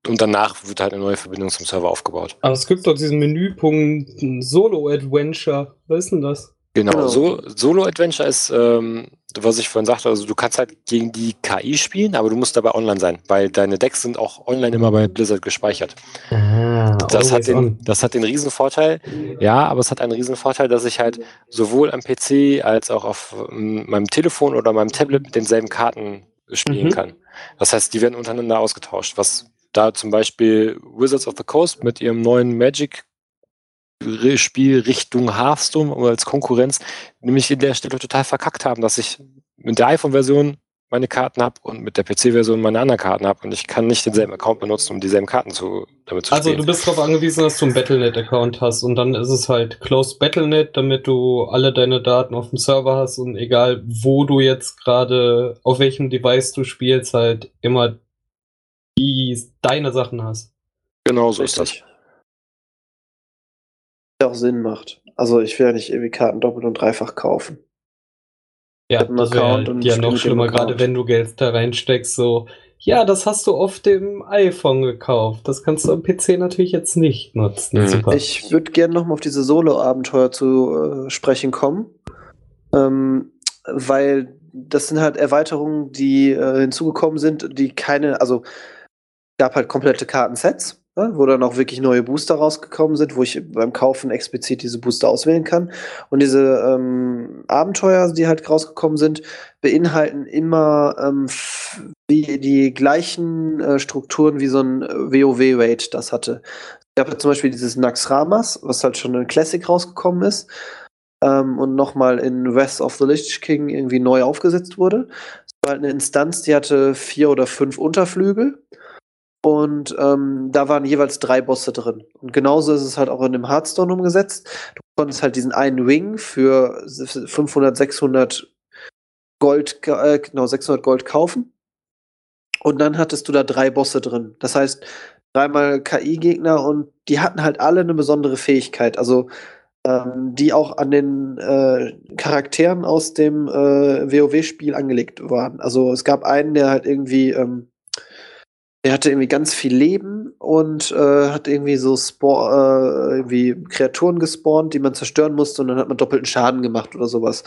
und danach wird halt eine neue Verbindung zum Server aufgebaut.
Aber es gibt doch diesen Menüpunkt Solo Adventure. Was ist denn das?
Genau, genau. So, Solo Adventure ist, ähm, was ich vorhin sagte, also du kannst halt gegen die KI spielen, aber du musst dabei online sein, weil deine Decks sind auch online immer bei Blizzard gespeichert. Ah, das, hat den, das hat den Riesenvorteil, ja, aber es hat einen Riesenvorteil, dass ich halt sowohl am PC als auch auf meinem Telefon oder meinem Tablet mit denselben Karten spielen mhm. kann. Das heißt, die werden untereinander ausgetauscht, was da zum Beispiel Wizards of the Coast mit ihrem neuen Magic Spiel Richtung Hearthstone als Konkurrenz nämlich in der Stelle total verkackt haben, dass ich mit der iPhone-Version meine Karten habe und mit der PC-Version meine anderen Karten habe und ich kann nicht denselben Account benutzen, um dieselben Karten zu, damit zu
also, spielen. Also du bist darauf angewiesen, dass du einen Battlenet-Account hast und dann ist es halt Closed Battlenet, damit du alle deine Daten auf dem Server hast und egal wo du jetzt gerade, auf welchem Device du spielst, halt immer die deine Sachen hast.
Genau so ist das
auch Sinn macht. Also ich will ja nicht irgendwie Karten doppelt und dreifach kaufen.
Ja, das wäre ja noch schlimmer, gerade wenn du Geld da reinsteckst, so, ja, das hast du auf dem iPhone gekauft. Das kannst du am PC natürlich jetzt nicht nutzen.
Mhm. Ich würde gerne nochmal auf diese Solo-Abenteuer zu äh, sprechen kommen. Ähm, weil das sind halt Erweiterungen, die äh, hinzugekommen sind, die keine, also gab halt komplette Kartensets Ne, wo dann auch wirklich neue Booster rausgekommen sind, wo ich beim Kaufen explizit diese Booster auswählen kann. Und diese ähm, Abenteuer, die halt rausgekommen sind, beinhalten immer ähm, die, die gleichen äh, Strukturen wie so ein WoW-Raid das hatte. Ich habe zum Beispiel dieses Naxramas, was halt schon in Classic rausgekommen ist. Ähm, und nochmal in West of the Lich King irgendwie neu aufgesetzt wurde. Es war halt eine Instanz, die hatte vier oder fünf Unterflügel und ähm, da waren jeweils drei Bosse drin. Und genauso ist es halt auch in dem Hearthstone umgesetzt. Du konntest halt diesen einen Wing für 500, 600 Gold, äh, genau, 600 Gold kaufen. Und dann hattest du da drei Bosse drin. Das heißt, dreimal KI-Gegner und die hatten halt alle eine besondere Fähigkeit. Also, ähm, die auch an den äh, Charakteren aus dem äh, WoW-Spiel angelegt waren. Also, es gab einen, der halt irgendwie, ähm, der hatte irgendwie ganz viel Leben und äh, hat irgendwie so Spor äh, irgendwie Kreaturen gespawnt, die man zerstören musste und dann hat man doppelten Schaden gemacht oder sowas.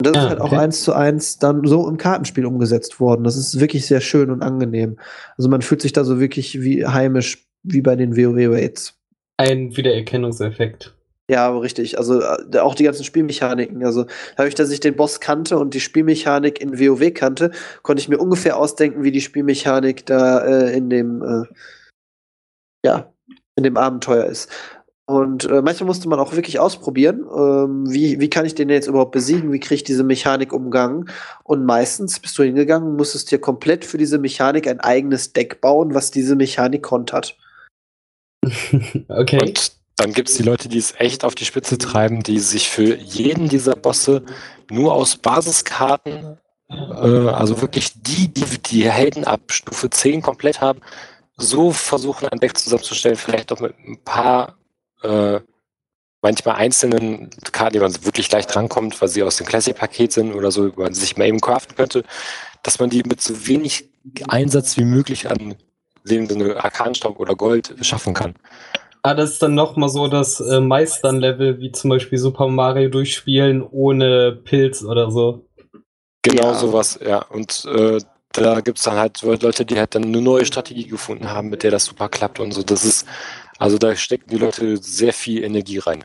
Und das ah, ist halt okay. auch eins zu eins dann so im Kartenspiel umgesetzt worden. Das ist wirklich sehr schön und angenehm. Also man fühlt sich da so wirklich wie heimisch wie bei den WoW-Raids.
Ein Wiedererkennungseffekt.
Ja, richtig. Also äh, auch die ganzen Spielmechaniken. Also dadurch, dass ich den Boss kannte und die Spielmechanik in WoW kannte, konnte ich mir ungefähr ausdenken, wie die Spielmechanik da äh, in dem äh, ja in dem Abenteuer ist. Und äh, manchmal musste man auch wirklich ausprobieren, ähm, wie, wie kann ich den jetzt überhaupt besiegen, wie kriege ich diese Mechanik umgangen. Und meistens bist du hingegangen und musstest dir komplett für diese Mechanik ein eigenes Deck bauen, was diese Mechanik kontert.
okay. Und dann gibt es die Leute, die es echt auf die Spitze treiben, die sich für jeden dieser Bosse nur aus Basiskarten, äh, also wirklich die, die die Helden ab Stufe 10 komplett haben, so versuchen, ein Deck zusammenzustellen, vielleicht auch mit ein paar äh, manchmal einzelnen Karten, die man wirklich leicht rankommt, weil sie aus dem Classic-Paket sind oder so, man sich mal eben craften könnte, dass man die mit so wenig Einsatz wie möglich an lebenden Arkanstaub oder Gold schaffen kann.
Ah, das ist dann nochmal so das äh, Meistern-Level, wie zum Beispiel Super Mario durchspielen ohne Pilz oder so.
Genau ja. sowas, ja. Und äh, da gibt es dann halt Leute, die halt dann eine neue Strategie gefunden haben, mit der das super klappt und so. Das ist, also da stecken die Leute sehr viel Energie rein.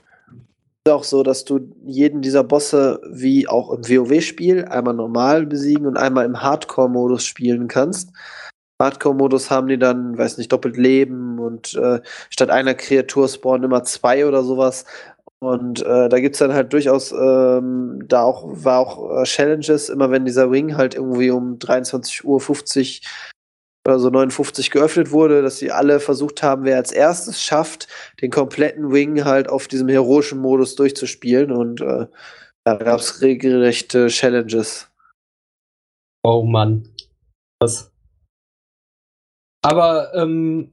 Es ist auch so, dass du jeden dieser Bosse wie auch im WoW-Spiel einmal normal besiegen und einmal im Hardcore-Modus spielen kannst. Hardcore-Modus haben die dann, weiß nicht, doppelt Leben und äh, statt einer Kreatur spawnen immer zwei oder sowas. Und äh, da es dann halt durchaus, ähm, da auch, war auch äh, Challenges, immer wenn dieser Wing halt irgendwie um 23.50 Uhr oder so 59 geöffnet wurde, dass sie alle versucht haben, wer als erstes schafft, den kompletten Wing halt auf diesem heroischen Modus durchzuspielen. Und äh, da gab es regelrechte Challenges.
Oh Mann. Was? Aber ähm,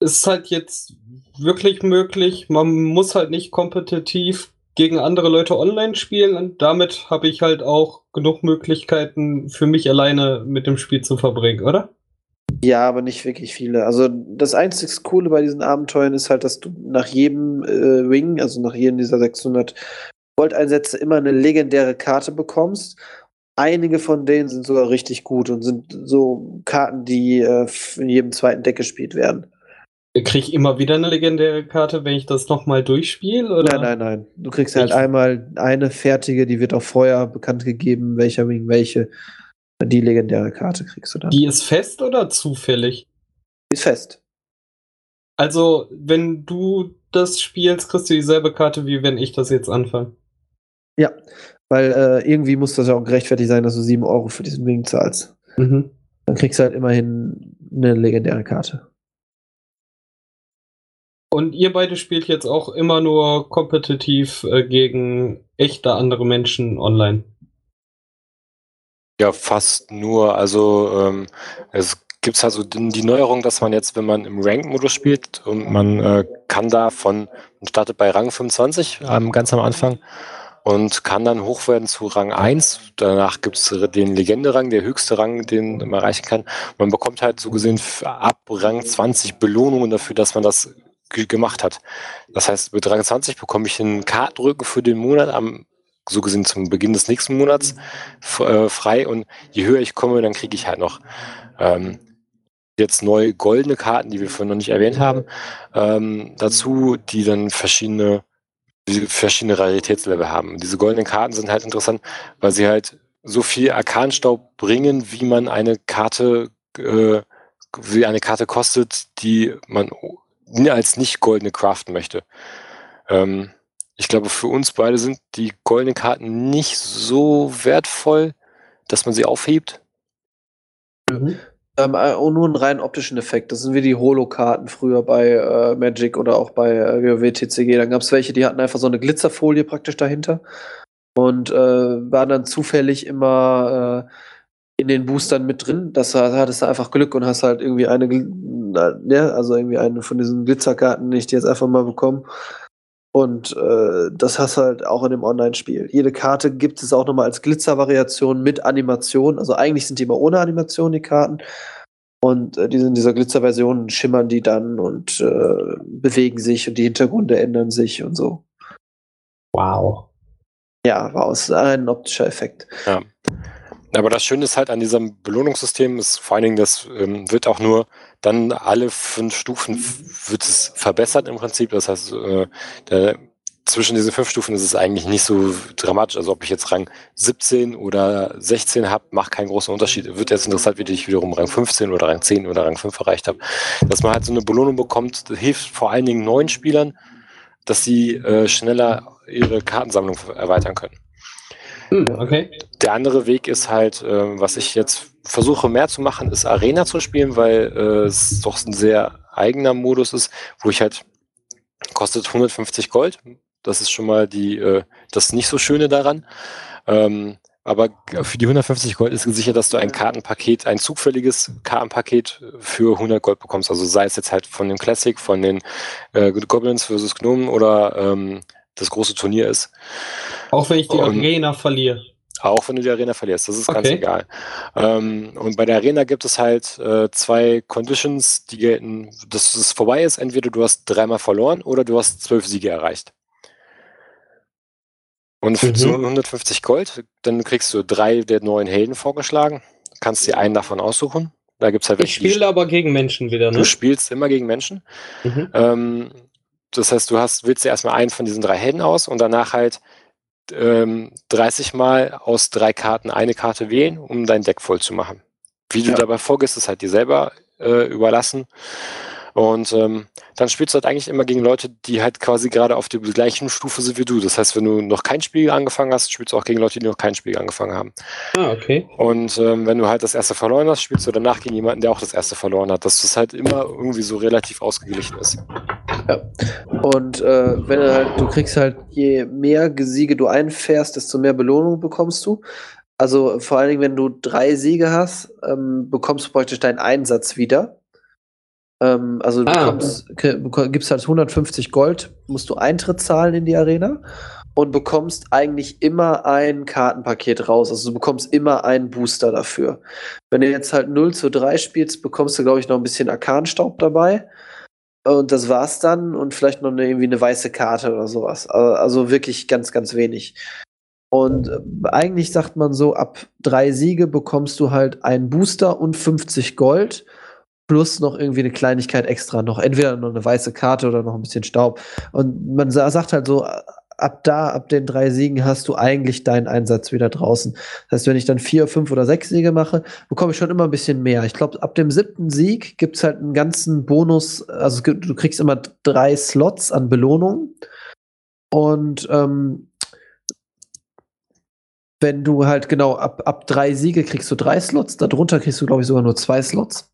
ist halt jetzt wirklich möglich. Man muss halt nicht kompetitiv gegen andere Leute online spielen und damit habe ich halt auch genug Möglichkeiten für mich alleine mit dem Spiel zu verbringen, oder?
Ja, aber nicht wirklich viele. Also das einzige Coole bei diesen Abenteuern ist halt, dass du nach jedem äh, Ring, also nach jedem dieser 600 Gold-Einsätze immer eine legendäre Karte bekommst. Einige von denen sind sogar richtig gut und sind so Karten, die äh, in jedem zweiten Deck gespielt werden.
Kriege ich immer wieder eine legendäre Karte, wenn ich das nochmal durchspiele?
Nein, nein, nein. Du kriegst halt einmal eine fertige, die wird auch vorher bekannt gegeben, welcher Wing welche. Die legendäre Karte kriegst du dann.
Die ist fest oder zufällig?
Die ist fest.
Also, wenn du das spielst, kriegst du dieselbe Karte, wie wenn ich das jetzt anfange.
Ja, weil äh, irgendwie muss das ja auch gerechtfertigt sein, dass du 7 Euro für diesen Wing zahlst. Mhm. Dann kriegst du halt immerhin eine legendäre Karte.
Und ihr beide spielt jetzt auch immer nur kompetitiv äh, gegen echte andere Menschen online?
Ja, fast nur. Also ähm, es gibt also die Neuerung, dass man jetzt, wenn man im Rank-Modus spielt und man äh, kann da von, man startet bei Rang 25 ähm, ganz am Anfang und kann dann hoch werden zu Rang 1. Danach gibt es den Legende-Rang, der höchste Rang, den man erreichen kann. Man bekommt halt so gesehen ab Rang 20 Belohnungen dafür, dass man das gemacht hat. Das heißt, mit 23 bekomme ich einen Kartenrücken für den Monat am so gesehen zum Beginn des nächsten Monats äh, frei und je höher ich komme, dann kriege ich halt noch ähm, jetzt neue goldene Karten, die wir vorhin noch nicht erwähnt haben, ähm, dazu, die dann verschiedene, die verschiedene Raritätslevel haben. Diese goldenen Karten sind halt interessant, weil sie halt so viel Arkanstaub bringen, wie man eine Karte, äh, wie eine Karte kostet, die man als nicht goldene craften möchte. Ähm, ich glaube, für uns beide sind die goldenen Karten nicht so wertvoll, dass man sie aufhebt.
Mhm. Ähm, äh, nur einen rein optischen Effekt. Das sind wie die Holo-Karten früher bei äh, Magic oder auch bei äh, WoW TCG. Dann gab es welche, die hatten einfach so eine Glitzerfolie praktisch dahinter und äh, waren dann zufällig immer äh, in den Boostern mit drin. Das hattest du einfach Glück und hast halt irgendwie eine, ja, also irgendwie eine von diesen Glitzerkarten nicht jetzt einfach mal bekommen. Und äh, das hast du halt auch in dem Online-Spiel. Jede Karte gibt es auch nochmal als Glitzer-Variation mit Animation. Also eigentlich sind die immer ohne Animation, die Karten. Und äh, die in dieser Glitzer-Version schimmern die dann und äh, bewegen sich und die Hintergründe ändern sich und so.
Wow.
Ja, wow, es ist ein optischer Effekt.
Ja. Aber das Schöne ist halt an diesem Belohnungssystem ist vor allen Dingen, das ähm, wird auch nur dann alle fünf Stufen wird es verbessert im Prinzip. Das heißt, äh, der, zwischen diesen fünf Stufen ist es eigentlich nicht so dramatisch. Also ob ich jetzt Rang 17 oder 16 habe, macht keinen großen Unterschied. Wird jetzt interessant, wie ich wiederum Rang 15 oder Rang 10 oder Rang 5 erreicht habe. Dass man halt so eine Belohnung bekommt, hilft vor allen Dingen neuen Spielern, dass sie äh, schneller ihre Kartensammlung erweitern können. Hm, okay. Der andere Weg ist halt, äh, was ich jetzt versuche mehr zu machen, ist Arena zu spielen, weil äh, es doch ein sehr eigener Modus ist, wo ich halt kostet 150 Gold. Das ist schon mal die, äh, das nicht so Schöne daran. Ähm, aber für die 150 Gold ist gesichert, dass du ein Kartenpaket, ein zufälliges Kartenpaket für 100 Gold bekommst. Also sei es jetzt halt von dem Classic, von den äh, Goblins versus Gnomen oder ähm, das große Turnier ist.
Auch wenn ich die und, Arena verliere.
Auch wenn du die Arena verlierst, das ist okay. ganz egal. Ähm, und bei der Arena gibt es halt äh, zwei Conditions, die gelten, dass es vorbei ist. Entweder du hast dreimal verloren oder du hast zwölf Siege erreicht. Und für mhm. so 150 Gold, dann kriegst du drei der neuen Helden vorgeschlagen. Kannst dir einen davon aussuchen. Da gibt's halt
ich spiele aber gegen Menschen wieder,
ne? Du spielst immer gegen Menschen. Mhm. Ähm, das heißt, du hast, wählst dir erstmal einen von diesen drei Helden aus und danach halt ähm, 30 Mal aus drei Karten eine Karte wählen, um dein Deck voll zu machen. Wie du ja. dabei vorgehst, ist halt dir selber äh, überlassen. Und ähm, dann spielst du halt eigentlich immer gegen Leute, die halt quasi gerade auf der gleichen Stufe sind wie du. Das heißt, wenn du noch kein Spiel angefangen hast, spielst du auch gegen Leute, die noch kein Spiel angefangen haben.
Ah, okay.
Und ähm, wenn du halt das erste verloren hast, spielst du danach gegen jemanden, der auch das erste verloren hat. Dass das halt immer irgendwie so relativ ausgeglichen ist.
Ja. Und äh, wenn du halt, du kriegst halt, je mehr Siege du einfährst, desto mehr Belohnung bekommst du. Also vor allen Dingen, wenn du drei Siege hast, ähm, bekommst du praktisch deinen Einsatz wieder. Ähm, also du ah, bekommst, gibst halt 150 Gold, musst du Eintritt zahlen in die Arena und bekommst eigentlich immer ein Kartenpaket raus. Also du bekommst immer einen Booster dafür. Wenn du jetzt halt 0 zu 3 spielst, bekommst du, glaube ich, noch ein bisschen Arkanstaub dabei. Und das war's dann und vielleicht noch eine, irgendwie eine weiße Karte oder sowas. Also wirklich ganz, ganz wenig. Und äh, eigentlich sagt man so, ab drei Siege bekommst du halt einen Booster und 50 Gold plus noch irgendwie eine Kleinigkeit extra noch. Entweder noch eine weiße Karte oder noch ein bisschen Staub. Und man sagt halt so, ab da, ab den drei Siegen hast du eigentlich deinen Einsatz wieder draußen. Das heißt, wenn ich dann vier, fünf oder sechs Siege mache, bekomme ich schon immer ein bisschen mehr. Ich glaube, ab dem siebten Sieg gibt es halt einen ganzen Bonus, also du kriegst immer drei Slots an Belohnung. Und ähm, wenn du halt genau ab, ab drei Siege kriegst du drei Slots, darunter kriegst du, glaube ich, sogar nur zwei Slots.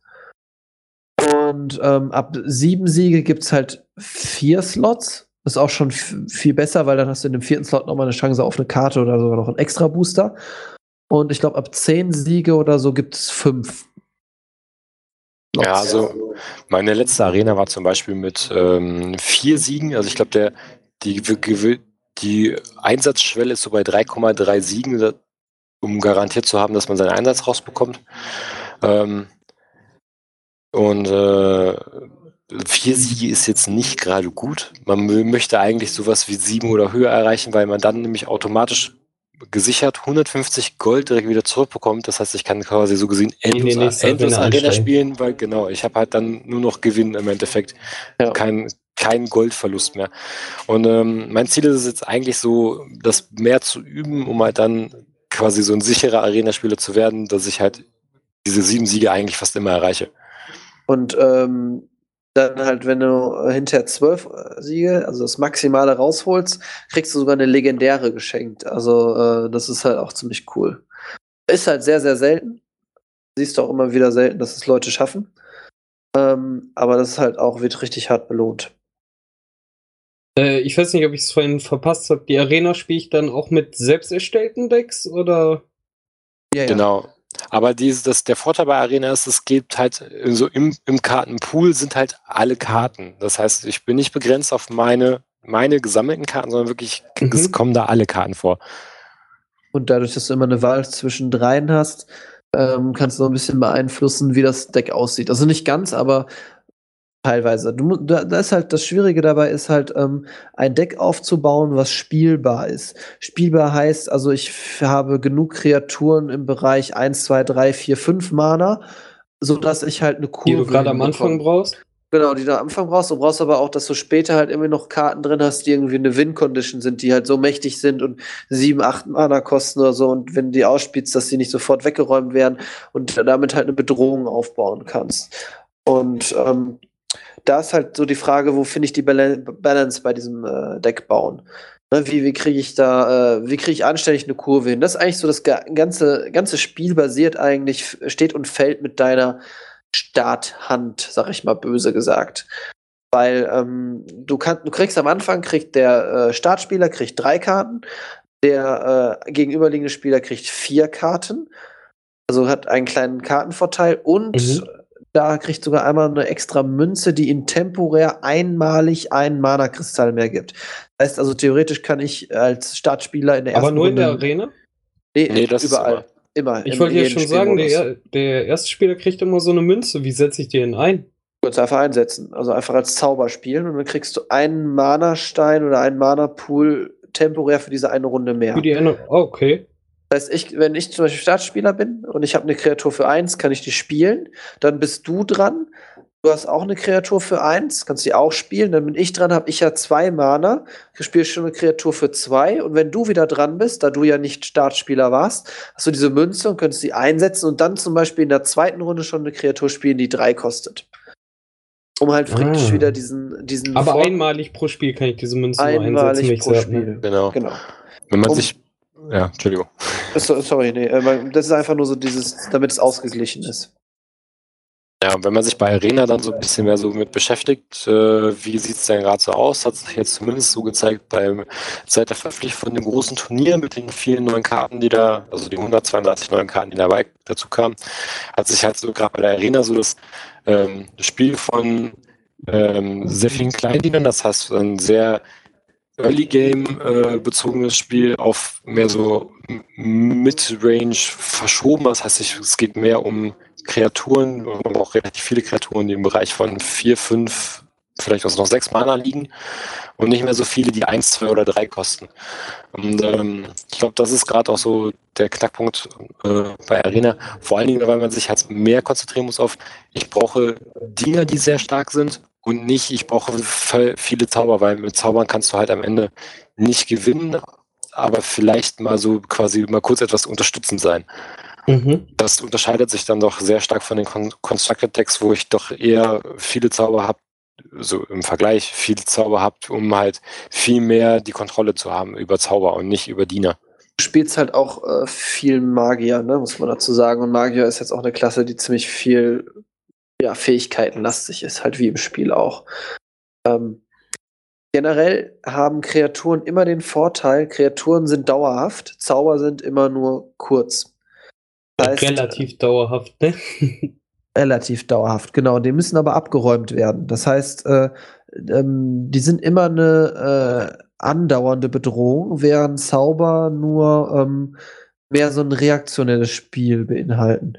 Und ähm, ab sieben Siege gibt es halt vier Slots. Ist auch schon viel besser, weil dann hast du in dem vierten Slot nochmal eine Chance auf eine Karte oder sogar noch einen extra Booster. Und ich glaube, ab zehn Siege oder so gibt es fünf.
Slots. Ja, also meine letzte Arena war zum Beispiel mit ähm, vier Siegen. Also ich glaube, der die, die Einsatzschwelle ist so bei 3,3 Siegen, um garantiert zu haben, dass man seinen Einsatz rausbekommt. Ähm, und äh, vier Siege ist jetzt nicht gerade gut. Man möchte eigentlich sowas wie sieben oder höher erreichen, weil man dann nämlich automatisch gesichert 150 Gold direkt wieder zurückbekommt. Das heißt, ich kann quasi so gesehen endlos, nee, endlos Arena spielen, weil genau, ich habe halt dann nur noch Gewinn im Endeffekt. Ja. Kein, kein Goldverlust mehr. Und ähm, mein Ziel ist es jetzt eigentlich so, das mehr zu üben, um halt dann quasi so ein sicherer Arena-Spieler zu werden, dass ich halt diese sieben Siege eigentlich fast immer erreiche.
Und ähm, dann halt, wenn du hinterher zwölf äh, Siege, also das Maximale rausholst, kriegst du sogar eine legendäre geschenkt. Also äh, das ist halt auch ziemlich cool. Ist halt sehr, sehr selten. Siehst du auch immer wieder selten, dass es Leute schaffen. Ähm, aber das ist halt auch, wird richtig hart belohnt.
Äh, ich weiß nicht, ob ich es vorhin verpasst habe. Die Arena spiele ich dann auch mit selbst erstellten Decks oder?
Ja, ja. Genau. Aber dieses, das, der Vorteil bei Arena ist, es gibt halt so im, im Kartenpool sind halt alle Karten. Das heißt, ich bin nicht begrenzt auf meine, meine gesammelten Karten, sondern wirklich, mhm. es kommen da alle Karten vor.
Und dadurch, dass du immer eine Wahl zwischen dreien hast, ähm, kannst du noch ein bisschen beeinflussen, wie das Deck aussieht. Also nicht ganz, aber Teilweise. Du, da, ist halt das Schwierige dabei ist halt ähm, ein Deck aufzubauen, was spielbar ist. Spielbar heißt, also ich habe genug Kreaturen im Bereich 1, 2, 3, 4, 5 Mana, sodass ich halt eine
Kurve. Die du gerade am Anfang brauchst?
Genau, die du am Anfang brauchst. Du brauchst aber auch, dass du später halt immer noch Karten drin hast, die irgendwie eine Win-Condition sind, die halt so mächtig sind und 7, 8 Mana kosten oder so. Und wenn du die ausspielst, dass die nicht sofort weggeräumt werden und damit halt eine Bedrohung aufbauen kannst. Und ähm, da ist halt so die Frage, wo finde ich die Balance bei diesem äh, Deck bauen? Ne, wie wie kriege ich da, äh, wie kriege ich anständig eine Kurve hin? Das ist eigentlich so, das ganze, ganze Spiel basiert eigentlich, steht und fällt mit deiner Starthand, sag ich mal böse gesagt. Weil ähm, du, kannst, du kriegst am Anfang, kriegt der äh, Startspieler kriegt drei Karten, der äh, gegenüberliegende Spieler kriegt vier Karten, also hat einen kleinen Kartenvorteil und mhm da kriegt sogar einmal eine extra Münze, die ihm temporär einmalig einen Mana-Kristall mehr gibt. Das heißt also, theoretisch kann ich als Startspieler in der
ersten Aber nur Runde in der Arena?
Nee, nee das überall. Immer.
Ich wollte ja schon sagen, der, der erste Spieler kriegt immer so eine Münze. Wie setze ich die denn ein?
Du kannst einfach einsetzen. Also einfach als Zauber spielen und dann kriegst du einen Mana-Stein oder einen Mana-Pool temporär für diese eine Runde mehr.
Für die eine, oh, okay.
Das heißt, ich, wenn ich zum Beispiel Startspieler bin und ich habe eine Kreatur für eins, kann ich die spielen. Dann bist du dran. Du hast auch eine Kreatur für eins, kannst die auch spielen. Dann bin ich dran, habe ich ja zwei Mana. Ich spiele schon eine Kreatur für zwei. Und wenn du wieder dran bist, da du ja nicht Startspieler warst, hast du diese Münze und könntest sie einsetzen und dann zum Beispiel in der zweiten Runde schon eine Kreatur spielen, die drei kostet. Um halt fricktisch ah. wieder diesen, diesen.
Aber Vor einmalig pro Spiel kann ich diese Münze einmalig
einsetzen. Einmalig pro Spiel. Genau. genau. Wenn man um, sich. Ja, Entschuldigung.
Sorry, nee. Äh, das ist einfach nur so dieses, damit es ausgeglichen ist.
Ja, wenn man sich bei Arena dann so ein bisschen mehr so mit beschäftigt, äh, wie sieht es denn gerade so aus, hat sich jetzt zumindest so gezeigt beim seit der Verpflichtung von dem großen Turnier mit den vielen neuen Karten, die da, also die 132 neuen Karten, die dabei dazu kamen, hat sich halt so gerade bei der Arena so das, ähm, das Spiel von ähm, sehr vielen Kleindienern, das heißt ein sehr Early Game äh, bezogenes Spiel auf mehr so Mid-Range verschoben. Das heißt, es geht mehr um Kreaturen, aber auch relativ viele Kreaturen, die im Bereich von vier, fünf, vielleicht auch noch sechs Mana liegen und nicht mehr so viele, die eins, zwei oder drei kosten. Und ähm, ich glaube, das ist gerade auch so der Knackpunkt äh, bei Arena. Vor allen Dingen, weil man sich halt mehr konzentrieren muss auf, ich brauche Diener, die sehr stark sind und nicht, ich brauche viele Zauber, weil mit Zaubern kannst du halt am Ende nicht gewinnen, aber vielleicht mal so quasi mal kurz etwas unterstützend sein. Mhm. Das unterscheidet sich dann doch sehr stark von den Con Constructed Decks, wo ich doch eher viele Zauber habe, so im Vergleich viele Zauber habe, um halt viel mehr die Kontrolle zu haben über Zauber und nicht über Diener.
Du spielst halt auch äh, viel Magier, ne, muss man dazu sagen. Und Magier ist jetzt auch eine Klasse, die ziemlich viel ja, Fähigkeitenlastig ist, halt wie im Spiel auch. Ähm, generell haben Kreaturen immer den Vorteil, Kreaturen sind dauerhaft, Zauber sind immer nur kurz.
Das heißt, relativ dauerhaft, ne?
relativ dauerhaft, genau. Die müssen aber abgeräumt werden. Das heißt, äh, ähm, die sind immer eine äh, andauernde Bedrohung, während Zauber nur ähm, mehr so ein reaktionelles Spiel beinhalten.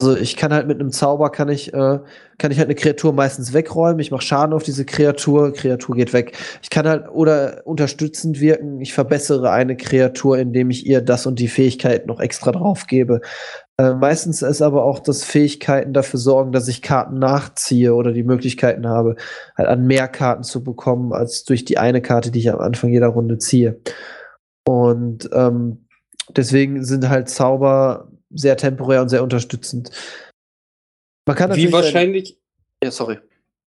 Also ich kann halt mit einem Zauber kann ich äh, kann ich halt eine Kreatur meistens wegräumen. Ich mache Schaden auf diese Kreatur, Kreatur geht weg. Ich kann halt oder unterstützend wirken. Ich verbessere eine Kreatur, indem ich ihr das und die Fähigkeit noch extra drauf gebe. Äh, meistens ist aber auch, dass Fähigkeiten dafür sorgen, dass ich Karten nachziehe oder die Möglichkeiten habe, halt an mehr Karten zu bekommen als durch die eine Karte, die ich am Anfang jeder Runde ziehe. Und ähm, deswegen sind halt Zauber sehr temporär und sehr unterstützend.
Man kann Wie wahrscheinlich.
Ja, sorry.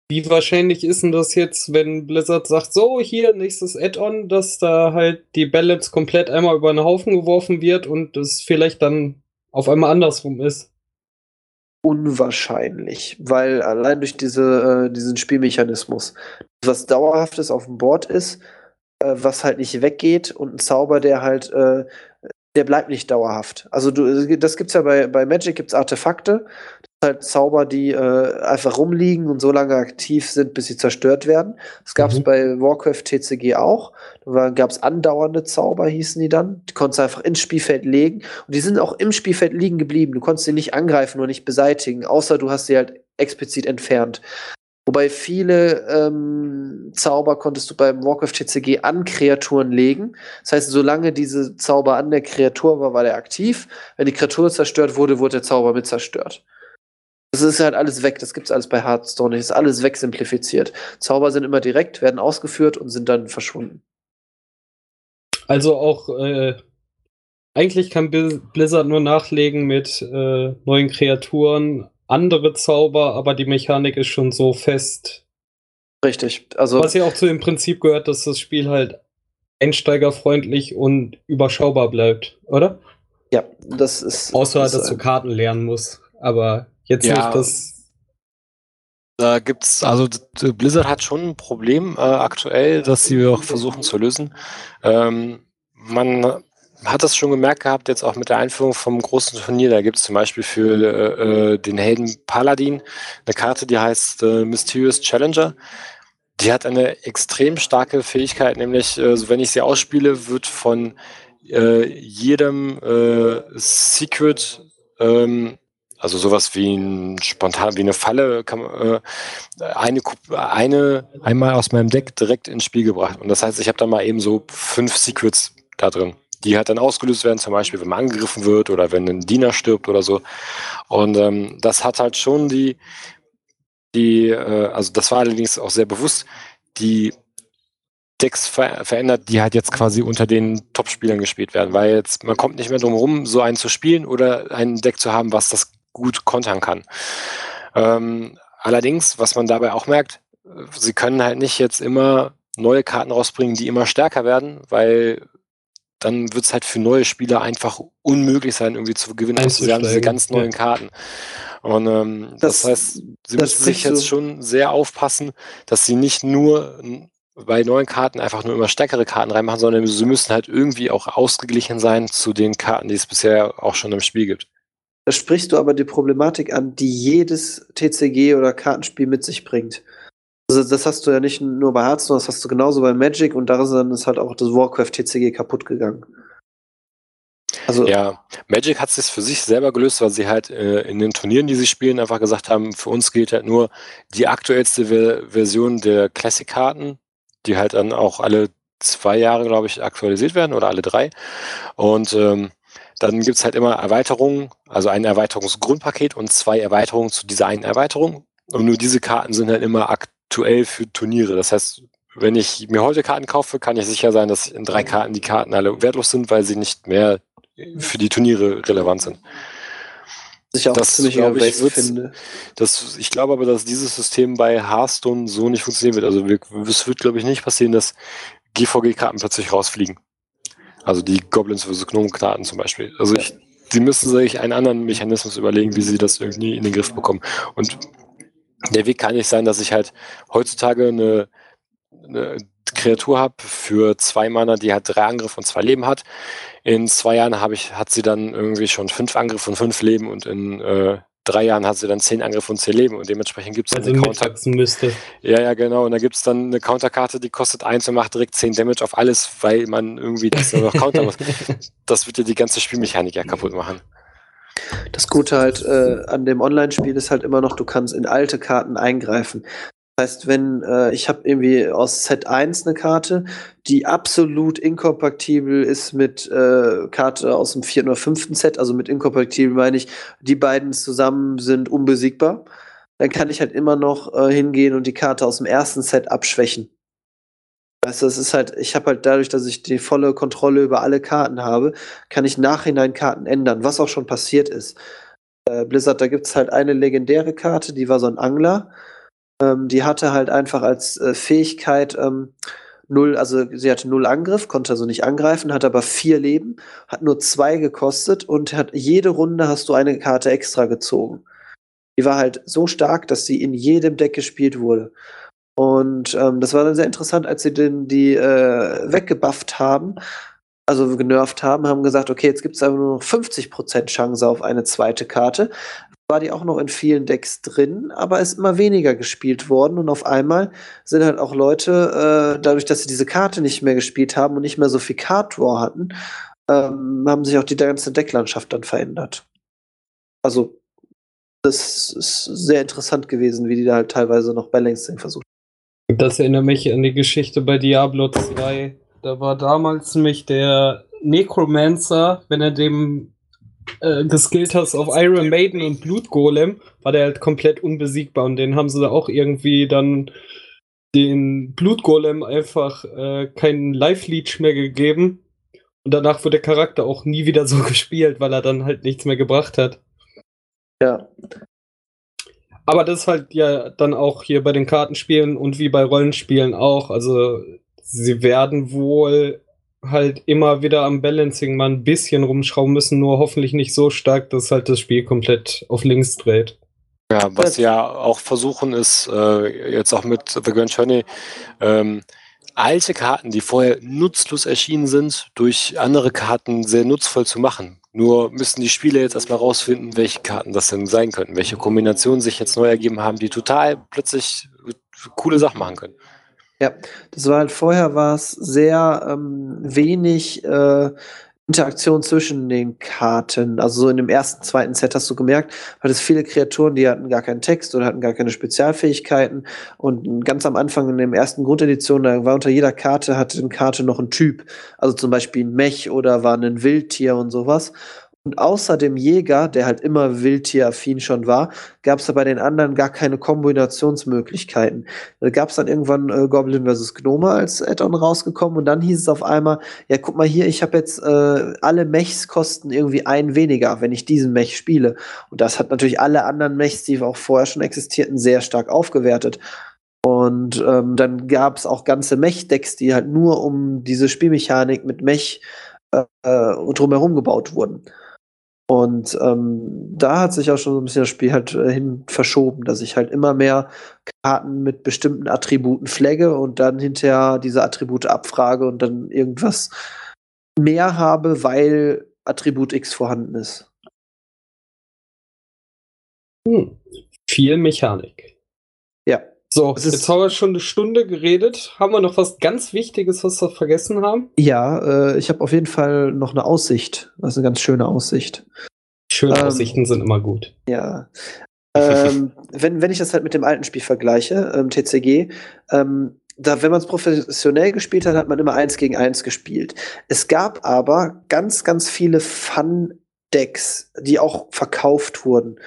Wie wahrscheinlich ist denn das jetzt, wenn Blizzard sagt, so, hier, nächstes Add-on, dass da halt die Balance komplett einmal über den Haufen geworfen wird und es vielleicht dann auf einmal andersrum ist?
Unwahrscheinlich, weil allein durch diese, äh, diesen Spielmechanismus, was dauerhaftes auf dem Board ist, äh, was halt nicht weggeht und ein Zauber, der halt äh, der bleibt nicht dauerhaft. Also du, das gibt's ja bei, bei Magic gibt's Artefakte, das halt Zauber, die äh, einfach rumliegen und so lange aktiv sind, bis sie zerstört werden. Das gab's mhm. bei Warcraft TCG auch. Da gab's andauernde Zauber, hießen die dann. Die konntest du einfach ins Spielfeld legen und die sind auch im Spielfeld liegen geblieben. Du konntest sie nicht angreifen oder nicht beseitigen, außer du hast sie halt explizit entfernt. Wobei viele ähm, Zauber konntest du beim Warcraft TCG an Kreaturen legen. Das heißt, solange diese Zauber an der Kreatur war, war der aktiv. Wenn die Kreatur zerstört wurde, wurde der Zauber mit zerstört. Das ist halt alles weg. Das gibt's alles bei Hearthstone. Das ist alles wegsimplifiziert. Zauber sind immer direkt, werden ausgeführt und sind dann verschwunden.
Also auch äh, eigentlich kann Blizzard nur nachlegen mit äh, neuen Kreaturen, andere Zauber, aber die Mechanik ist schon so fest.
Richtig. Also
Was ja auch zu dem Prinzip gehört, dass das Spiel halt einsteigerfreundlich und überschaubar bleibt, oder?
Ja, das ist.
Außer, das dass du Karten lernen musst. Aber jetzt ja, nicht das.
Da gibt's, also Blizzard hat schon ein Problem äh, aktuell, das sie auch versuchen zu lösen. Ähm, man hat das schon gemerkt gehabt, jetzt auch mit der Einführung vom großen Turnier. Da gibt es zum Beispiel für äh, äh, den Helden Paladin eine Karte, die heißt äh, Mysterious Challenger. Die hat eine extrem starke Fähigkeit, nämlich, äh, wenn ich sie ausspiele, wird von äh, jedem äh, Secret, ähm, also sowas wie ein spontan, wie eine Falle, kann, eine, eine einmal aus meinem Deck direkt ins Spiel gebracht. Und das heißt, ich habe da mal eben so fünf Secrets da drin die halt dann ausgelöst werden, zum Beispiel, wenn man angegriffen wird oder wenn ein Diener stirbt oder so. Und ähm, das hat halt schon die, die, äh, also das war allerdings auch sehr bewusst, die Decks ver verändert, die halt jetzt quasi unter den Top-Spielern gespielt werden, weil jetzt man kommt nicht mehr drum herum, so einen zu spielen oder ein Deck zu haben, was das gut kontern kann. Ähm, allerdings, was man dabei auch merkt, sie können halt nicht jetzt immer neue Karten rausbringen, die immer stärker werden, weil dann wird es halt für neue Spieler einfach unmöglich sein, irgendwie zu gewinnen. Also sie haben diese ganz neuen. Karten. Und ähm, das, das, heißt, sie müssen sich jetzt so. schon sehr aufpassen, dass sie nicht nur bei neuen Karten einfach nur immer stärkere Karten reinmachen, sondern sie müssen halt irgendwie auch ausgeglichen sein zu den Karten, die es bisher auch schon im Spiel gibt.
Da sprichst du aber die Problematik an, die jedes TCG oder Kartenspiel mit sich bringt. Also das hast du ja nicht nur bei Hearthstone, das hast du genauso bei Magic und daran ist halt auch das Warcraft TCG kaputt gegangen.
Also ja, Magic hat es für sich selber gelöst, weil sie halt äh, in den Turnieren, die sie spielen, einfach gesagt haben, für uns gilt halt nur die aktuellste Ver Version der Classic-Karten, die halt dann auch alle zwei Jahre, glaube ich, aktualisiert werden oder alle drei. Und ähm, dann gibt es halt immer Erweiterungen, also ein Erweiterungsgrundpaket und zwei Erweiterungen zu dieser einen Erweiterung. Und nur diese Karten sind halt immer aktuell für Turniere. Das heißt, wenn ich mir heute Karten kaufe, kann ich sicher sein, dass in drei Karten die Karten alle wertlos sind, weil sie nicht mehr für die Turniere relevant sind.
Ich auch das ziemlich glaube
ich, finde. Das, ich glaube aber, dass dieses System bei Hearthstone so nicht funktionieren wird. Also es wird, glaube ich, nicht passieren, dass GVG-Karten plötzlich rausfliegen. Also die Goblins vs. Gnomen-Karten zum Beispiel. Also ich, die müssen sich einen anderen Mechanismus überlegen, wie sie das irgendwie in den Griff bekommen. Und der Weg kann nicht sein, dass ich halt heutzutage eine, eine Kreatur habe für zwei Mana, die halt drei Angriffe und zwei Leben hat. In zwei Jahren habe ich, hat sie dann irgendwie schon fünf Angriffe und fünf Leben und in äh, drei Jahren hat sie dann zehn Angriffe und zehn Leben und dementsprechend gibt es
also eine Counter. Müsste.
Ja, ja, genau. Und da gibt es dann eine Counterkarte, die kostet eins und macht direkt zehn Damage auf alles, weil man irgendwie das noch counter muss. Das wird ja die ganze Spielmechanik ja kaputt machen.
Das Gute halt äh, an dem Online-Spiel ist halt immer noch, du kannst in alte Karten eingreifen. Das heißt, wenn äh, ich habe irgendwie aus Set 1 eine Karte, die absolut inkompatibel ist mit äh, Karte aus dem vierten oder fünften Set, also mit inkompatibel meine ich, die beiden zusammen sind unbesiegbar, dann kann ich halt immer noch äh, hingehen und die Karte aus dem ersten Set abschwächen. Weißt du, es ist halt, ich habe halt dadurch, dass ich die volle Kontrolle über alle Karten habe, kann ich nachhinein Karten ändern, was auch schon passiert ist. Äh, Blizzard, da gibt es halt eine legendäre Karte, die war so ein Angler. Ähm, die hatte halt einfach als äh, Fähigkeit ähm, null, also sie hatte null Angriff, konnte also nicht angreifen, hat aber vier Leben, hat nur zwei gekostet und hat jede Runde hast du eine Karte extra gezogen. Die war halt so stark, dass sie in jedem Deck gespielt wurde. Und ähm, das war dann sehr interessant, als sie den, die äh, weggebufft haben, also genervt haben, haben gesagt, okay, jetzt gibt es aber nur noch 50% Chance auf eine zweite Karte. War die auch noch in vielen Decks drin, aber ist immer weniger gespielt worden und auf einmal sind halt auch Leute, äh, dadurch, dass sie diese Karte nicht mehr gespielt haben und nicht mehr so viel Card Draw hatten, ähm, haben sich auch die ganze Decklandschaft dann verändert. Also, das ist sehr interessant gewesen, wie die da halt teilweise noch Balancing versucht
das erinnert mich an die Geschichte bei Diablo 2. Da war damals nämlich der Necromancer, wenn er dem äh, geskillt hast auf Iron Maiden und Blutgolem, war der halt komplett unbesiegbar und den haben sie da auch irgendwie dann den Blutgolem einfach äh, keinen Life-Leech mehr gegeben. Und danach wurde der Charakter auch nie wieder so gespielt, weil er dann halt nichts mehr gebracht hat.
Ja,
aber das ist halt ja dann auch hier bei den Kartenspielen und wie bei Rollenspielen auch. Also sie werden wohl halt immer wieder am Balancing mal ein bisschen rumschrauben müssen, nur hoffentlich nicht so stark, dass halt das Spiel komplett auf links dreht.
Ja, was sie ja auch versuchen ist, äh, jetzt auch mit The Grand Journey, ähm, alte Karten, die vorher nutzlos erschienen sind, durch andere Karten sehr nutzvoll zu machen. Nur müssen die Spieler jetzt erstmal rausfinden, welche Karten das denn sein könnten, welche Kombinationen sich jetzt neu ergeben haben, die total plötzlich coole Sachen machen können.
Ja, das war halt vorher war es sehr ähm, wenig äh, Interaktion zwischen den Karten. Also so in dem ersten, zweiten Set hast du gemerkt, hat es viele Kreaturen, die hatten gar keinen Text oder hatten gar keine Spezialfähigkeiten. Und ganz am Anfang in der ersten Grundedition, da war unter jeder Karte, hatte eine Karte noch ein Typ. Also zum Beispiel ein Mech oder war ein Wildtier und sowas. Und außer dem Jäger, der halt immer Wildtieraffin schon war, gab es da bei den anderen gar keine Kombinationsmöglichkeiten. Da gab es dann irgendwann äh, Goblin vs. Gnome als Add-on rausgekommen und dann hieß es auf einmal, ja, guck mal hier, ich habe jetzt äh, alle Mechs kosten irgendwie ein weniger, wenn ich diesen Mech spiele. Und das hat natürlich alle anderen Mechs, die auch vorher schon existierten, sehr stark aufgewertet. Und ähm, dann gab es auch ganze Mech-Decks, die halt nur um diese Spielmechanik mit Mech äh, äh drumherum gebaut wurden. Und ähm, da hat sich auch schon so ein bisschen das Spiel halt äh, hin verschoben, dass ich halt immer mehr Karten mit bestimmten Attributen flagge und dann hinterher diese Attribute abfrage und dann irgendwas mehr habe, weil Attribut X vorhanden ist.
Hm. Viel Mechanik. So, jetzt haben wir schon eine Stunde geredet. Haben wir noch was ganz Wichtiges, was wir vergessen haben?
Ja, äh, ich habe auf jeden Fall noch eine Aussicht. Das ist eine ganz schöne Aussicht.
Schöne ähm, Aussichten sind immer gut.
Ja. ähm, wenn, wenn ich das halt mit dem alten Spiel vergleiche, ähm, TCG, ähm, da, wenn man es professionell gespielt hat, hat man immer eins gegen eins gespielt. Es gab aber ganz, ganz viele Fun-Decks, die auch verkauft wurden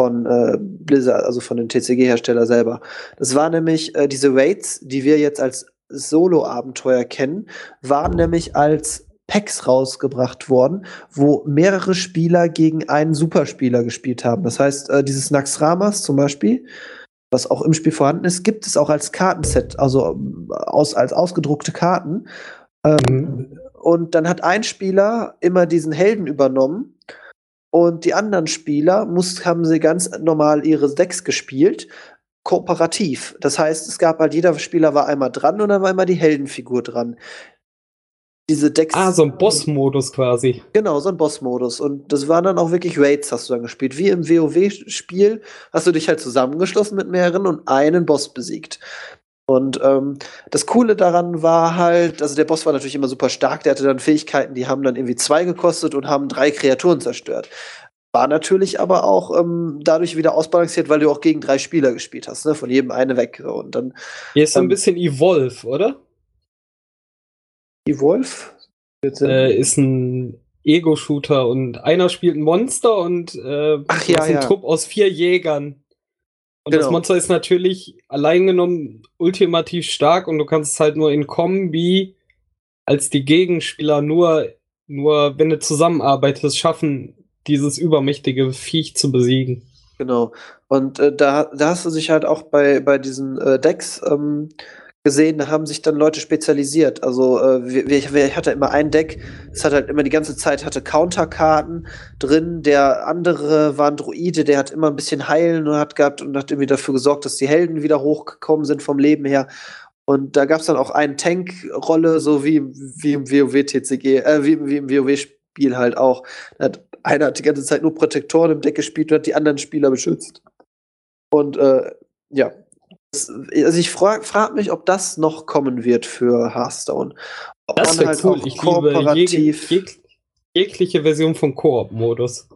von äh, Blizzard, also von dem TCG-Hersteller selber. Das war nämlich äh, diese Raids, die wir jetzt als Solo-Abenteuer kennen, waren nämlich als Packs rausgebracht worden, wo mehrere Spieler gegen einen Superspieler gespielt haben. Das heißt, äh, dieses Naxramas zum Beispiel, was auch im Spiel vorhanden ist, gibt es auch als Kartenset, also äh, aus, als ausgedruckte Karten. Ähm, mhm. Und dann hat ein Spieler immer diesen Helden übernommen und die anderen Spieler muss, haben sie ganz normal ihre Decks gespielt, kooperativ. Das heißt, es gab halt, jeder Spieler war einmal dran und dann war immer die Heldenfigur dran. Diese Decks.
Ah, so ein Boss-Modus quasi.
Genau, so ein Boss-Modus. Und das waren dann auch wirklich Raids, hast du dann gespielt. Wie im WoW-Spiel hast du dich halt zusammengeschlossen mit mehreren und einen Boss besiegt. Und ähm, das Coole daran war halt, also der Boss war natürlich immer super stark, der hatte dann Fähigkeiten, die haben dann irgendwie zwei gekostet und haben drei Kreaturen zerstört. War natürlich aber auch ähm, dadurch wieder ausbalanciert, weil du auch gegen drei Spieler gespielt hast, ne? Von jedem eine weg. Und dann.
Hier ist so ein ähm, bisschen Evolve, oder?
Evolve?
Äh, ist ein Ego-Shooter und einer spielt ein Monster und äh,
Ach, ja, ist ein ja.
Trupp aus vier Jägern. Und genau. das Monster ist natürlich allein genommen ultimativ stark und du kannst es halt nur in Kombi als die Gegenspieler nur, nur wenn du zusammenarbeitest, schaffen, dieses übermächtige Viech zu besiegen.
Genau. Und äh, da, da hast du sich halt auch bei, bei diesen äh, Decks ähm, gesehen, da haben sich dann Leute spezialisiert. Also äh, wir, wir, hatte immer ein Deck, es hat halt immer die ganze Zeit hatte Counterkarten drin. Der andere war ein Druide, der hat immer ein bisschen heilen und hat gehabt und hat irgendwie dafür gesorgt, dass die Helden wieder hochgekommen sind vom Leben her. Und da gab es dann auch eine Tank-Rolle, so wie, wie im WoW-TCG, äh, wie, wie im WoW-Spiel halt auch. Da hat, einer hat die ganze Zeit nur Protektoren im Deck gespielt und hat die anderen Spieler beschützt. Und äh, ja, also ich frage frag mich, ob das noch kommen wird für Hearthstone.
Ob das wäre halt cool. Ich kooperativ liebe jeg jegliche Version von Koop-Modus.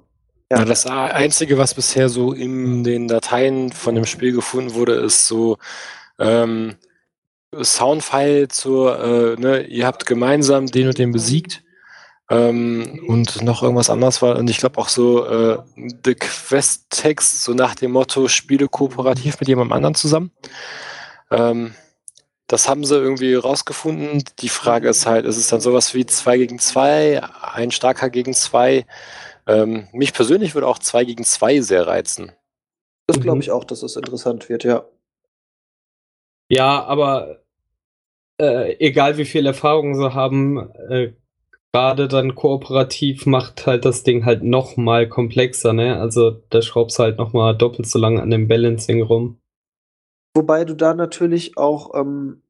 Ja. ja. das Einzige, was bisher so in den Dateien von dem Spiel gefunden wurde, ist so ähm, Soundfile zur, äh, ne, ihr habt gemeinsam den und den besiegt. Ähm, und noch irgendwas anderes war, und ich glaube auch so äh, The Quest-Text, so nach dem Motto, spiele kooperativ mit jemandem anderen zusammen. Ähm, das haben sie irgendwie rausgefunden. Die Frage ist halt, ist es dann sowas wie 2 gegen 2, ein starker gegen 2? Ähm, mich persönlich würde auch 2 gegen 2 sehr reizen.
Das glaube mhm. ich auch, dass es interessant wird, ja.
Ja, aber äh, egal wie viel Erfahrung sie haben, äh, gerade dann kooperativ macht halt das Ding halt noch mal komplexer, ne? Also da schraubst du halt noch mal doppelt so lange an dem Balancing rum.
Wobei du da natürlich auch, ähm,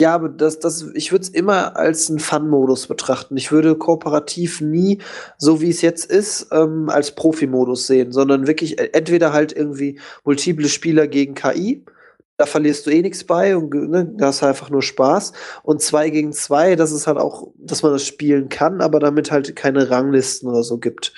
ja, das, das, ich würde es immer als einen Fun-Modus betrachten. Ich würde kooperativ nie, so wie es jetzt ist, ähm, als Profi-Modus sehen, sondern wirklich äh, entweder halt irgendwie multiple Spieler gegen KI da verlierst du eh nichts bei und ne, da hast einfach nur Spaß. Und zwei gegen zwei, das ist halt auch, dass man das spielen kann, aber damit halt keine Ranglisten oder so gibt.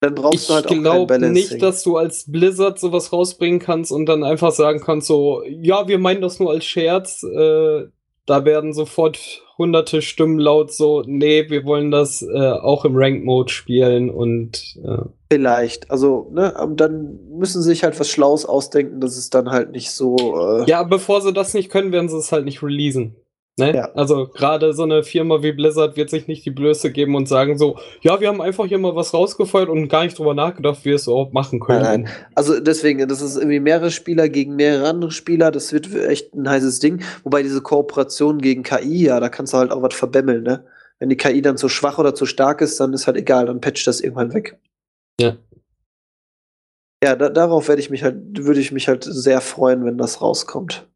Dann brauchst ich du halt auch kein Balancing. Ich glaube nicht,
dass du als Blizzard sowas rausbringen kannst und dann einfach sagen kannst, so, ja, wir meinen das nur als Scherz. Äh, da werden sofort hunderte Stimmen laut so, nee, wir wollen das äh, auch im Rank-Mode spielen und
äh Vielleicht. Also, ne, dann müssen sie sich halt was Schlaues ausdenken, dass es dann halt nicht so.
Äh ja, bevor sie das nicht können, werden sie es halt nicht releasen. Ne? Ja. Also gerade so eine Firma wie Blizzard wird sich nicht die Blöße geben und sagen so, ja, wir haben einfach hier mal was rausgefeuert und gar nicht drüber nachgedacht, wie wir es überhaupt machen können. Nein, nein.
Also deswegen, das ist irgendwie mehrere Spieler gegen mehrere andere Spieler, das wird echt ein heißes Ding. Wobei diese Kooperation gegen KI, ja, da kannst du halt auch was verbemmeln, ne? Wenn die KI dann zu schwach oder zu stark ist, dann ist halt egal, dann patcht das irgendwann weg.
Ja.
Ja, da, darauf werde ich mich halt, würde ich mich halt sehr freuen, wenn das rauskommt.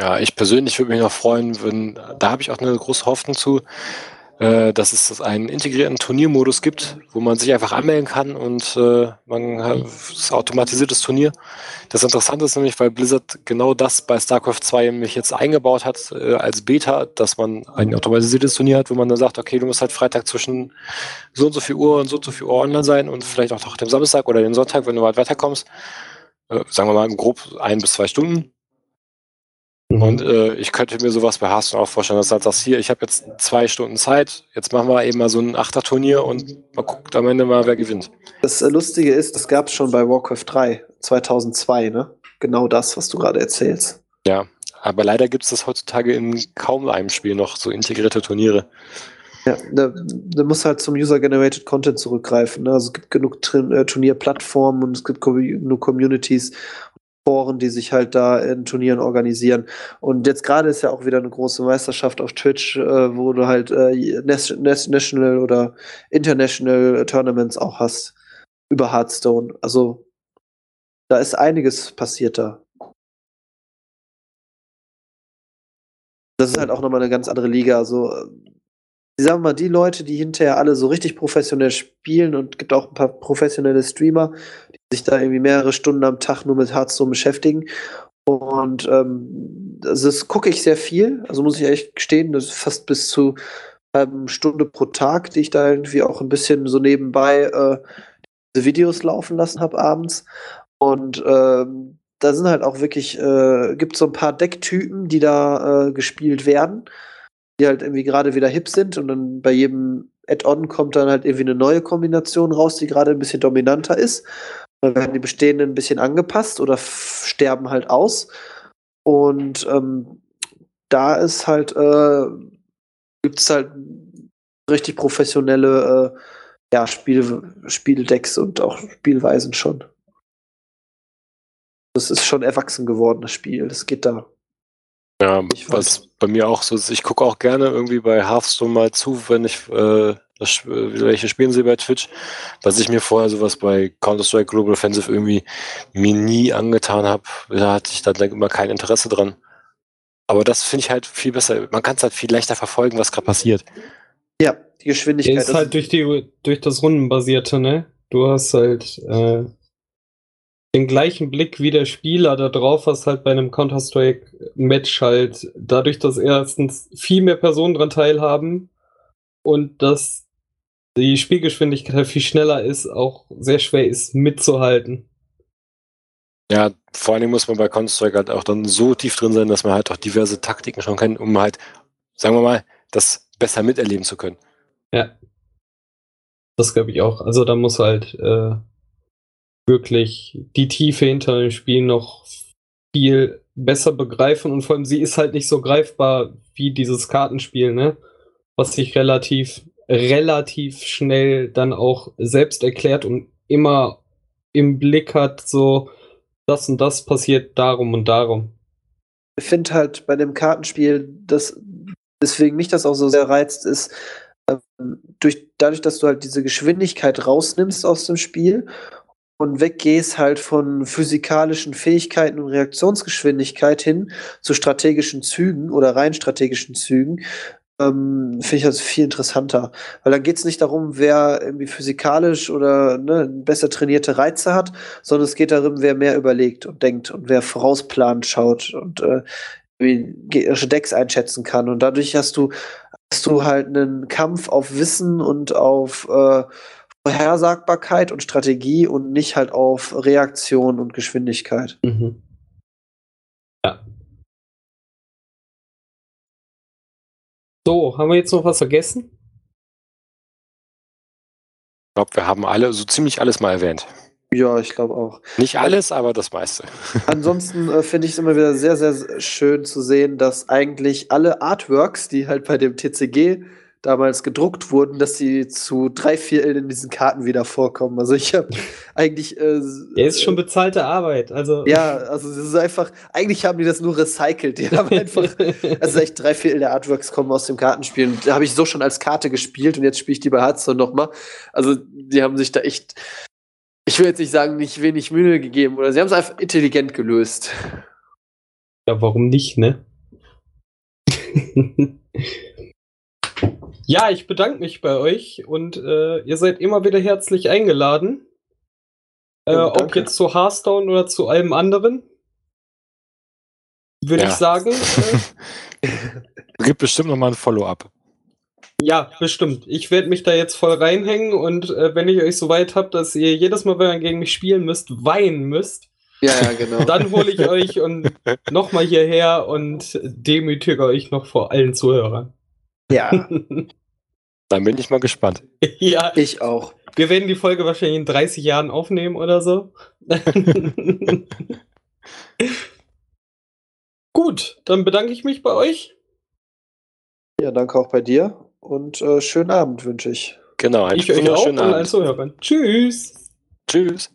Ja, ich persönlich würde mich noch freuen, wenn, da habe ich auch eine große Hoffnung zu, äh, dass es einen integrierten Turniermodus gibt, wo man sich einfach anmelden kann und äh, man hat das automatisiertes Turnier. Das Interessante ist nämlich, weil Blizzard genau das bei StarCraft 2 nämlich jetzt eingebaut hat äh, als Beta, dass man ein automatisiertes Turnier hat, wo man dann sagt, okay, du musst halt Freitag zwischen so und so viel Uhr und so und so viel Uhr online sein und vielleicht auch noch dem Samstag oder dem Sonntag, wenn du weit weiterkommst. Äh, sagen wir mal grob ein bis zwei Stunden Mhm. Und äh, ich könnte mir sowas bei Hearthstone auch vorstellen, dass du halt sagst, hier, ich habe jetzt zwei Stunden Zeit, jetzt machen wir eben mal so ein Achterturnier und man guckt am Ende mal, wer gewinnt.
Das äh, Lustige ist, das gab es schon bei Warcraft 3 2002, ne? Genau das, was du gerade erzählst.
Ja, aber leider gibt es das heutzutage in kaum einem Spiel noch, so integrierte Turniere.
Ja, da, da muss halt zum User-Generated Content zurückgreifen. Ne? Also es gibt genug äh, Turnierplattformen und es gibt genug Communities Foren, die sich halt da in Turnieren organisieren. Und jetzt gerade ist ja auch wieder eine große Meisterschaft auf Twitch, äh, wo du halt äh, National oder International Tournaments auch hast über Hearthstone. Also da ist einiges passiert da. Das ist halt auch nochmal eine ganz andere Liga. Also, ich sag mal, die Leute, die hinterher alle so richtig professionell spielen und gibt auch ein paar professionelle Streamer, sich da irgendwie mehrere Stunden am Tag nur mit Hearthstone beschäftigen. Und ähm, also das gucke ich sehr viel. Also muss ich echt gestehen, das ist fast bis zu ähm, Stunde pro Tag, die ich da irgendwie auch ein bisschen so nebenbei äh, diese Videos laufen lassen habe abends. Und ähm, da sind halt auch wirklich, äh, gibt so ein paar Decktypen, die da äh, gespielt werden, die halt irgendwie gerade wieder hip sind und dann bei jedem Add-on kommt dann halt irgendwie eine neue Kombination raus, die gerade ein bisschen dominanter ist. Dann werden die bestehenden ein bisschen angepasst oder sterben halt aus. Und ähm, da ist halt, äh, gibt es halt richtig professionelle äh, ja, Spiel, Spieldecks und auch Spielweisen schon. Das ist schon erwachsen geworden, das Spiel. Das geht da.
Ja, was bei mir auch so ist, ich gucke auch gerne irgendwie bei Hearthstone mal zu, wenn ich äh, das, welche spielen sie bei Twitch, was ich mir vorher sowas bei Counter-Strike Global Offensive irgendwie mir nie angetan habe. Da hatte ich dann immer kein Interesse dran. Aber das finde ich halt viel besser. Man kann es halt viel leichter verfolgen, was gerade passiert.
Ja, die Geschwindigkeit.
Ist halt durch, die, durch das Rundenbasierte, ne? Du hast halt äh, den gleichen Blick wie der Spieler da drauf hast, halt bei einem Counter-Strike-Match halt. Dadurch, dass erstens viel mehr Personen dran teilhaben und dass die Spielgeschwindigkeit halt viel schneller ist, auch sehr schwer ist mitzuhalten.
Ja, vor allem muss man bei Counter-Strike halt auch dann so tief drin sein, dass man halt auch diverse Taktiken schon kennt, um halt, sagen wir mal, das besser miterleben zu können.
Ja. Das glaube ich auch. Also da muss halt äh, wirklich die Tiefe hinter dem Spiel noch viel besser begreifen und vor allem sie ist halt nicht so greifbar wie dieses Kartenspiel, ne? Was sich relativ relativ schnell dann auch selbst erklärt und immer im Blick hat, so das und das passiert darum und darum.
Ich finde halt bei dem Kartenspiel, dass deswegen mich das auch so sehr reizt, ist, ähm, durch, dadurch, dass du halt diese Geschwindigkeit rausnimmst aus dem Spiel und weggehst halt von physikalischen Fähigkeiten und Reaktionsgeschwindigkeit hin zu strategischen Zügen oder rein strategischen Zügen, ähm, finde ich das viel interessanter. Weil dann geht es nicht darum, wer irgendwie physikalisch oder ne, besser trainierte Reize hat, sondern es geht darum, wer mehr überlegt und denkt und wer vorausplant schaut und äh, gegnerische Decks einschätzen kann. Und dadurch hast du, hast du halt einen Kampf auf Wissen und auf äh, Vorhersagbarkeit und Strategie und nicht halt auf Reaktion und Geschwindigkeit.
Mhm. Ja, So, haben wir jetzt noch was vergessen?
Ich glaube, wir haben alle, so ziemlich alles mal erwähnt.
Ja, ich glaube auch.
Nicht alles, aber das meiste.
Ansonsten äh, finde ich es immer wieder sehr, sehr schön zu sehen, dass eigentlich alle Artworks, die halt bei dem TCG damals gedruckt wurden, dass sie zu drei Vierteln in diesen Karten wieder vorkommen. Also ich habe eigentlich. Äh,
Der ist schon bezahlte Arbeit. Also
ja, also es ist einfach. Eigentlich haben die das nur recycelt. Die haben einfach. also echt drei Viertel der Artworks kommen aus dem Kartenspiel. Und da habe ich so schon als Karte gespielt und jetzt spiele ich die bei Hearthstone nochmal. Also die haben sich da echt. Ich will jetzt nicht sagen, nicht wenig Mühe gegeben oder sie haben es einfach intelligent gelöst.
Ja, warum nicht, ne? Ja, ich bedanke mich bei euch und äh, ihr seid immer wieder herzlich eingeladen. Äh, ja, ob jetzt zu Hearthstone oder zu allem anderen. Würde ja. ich sagen.
Äh, Gibt bestimmt nochmal ein Follow-up.
Ja, bestimmt. Ich werde mich da jetzt voll reinhängen und äh, wenn ich euch so weit habt, dass ihr jedes Mal, wenn ihr gegen mich spielen müsst, weinen müsst,
ja, ja, genau.
Dann hole ich euch und nochmal hierher und demütige euch noch vor allen Zuhörern.
Ja.
Dann bin ich mal gespannt.
Ja.
Ich auch.
Wir werden die Folge wahrscheinlich in 30 Jahren aufnehmen oder so. Gut, dann bedanke ich mich bei euch.
Ja, danke auch bei dir und äh, schönen Abend wünsche ich.
Genau,
einen ich euch auch schönen Abend. Tschüss.
Tschüss.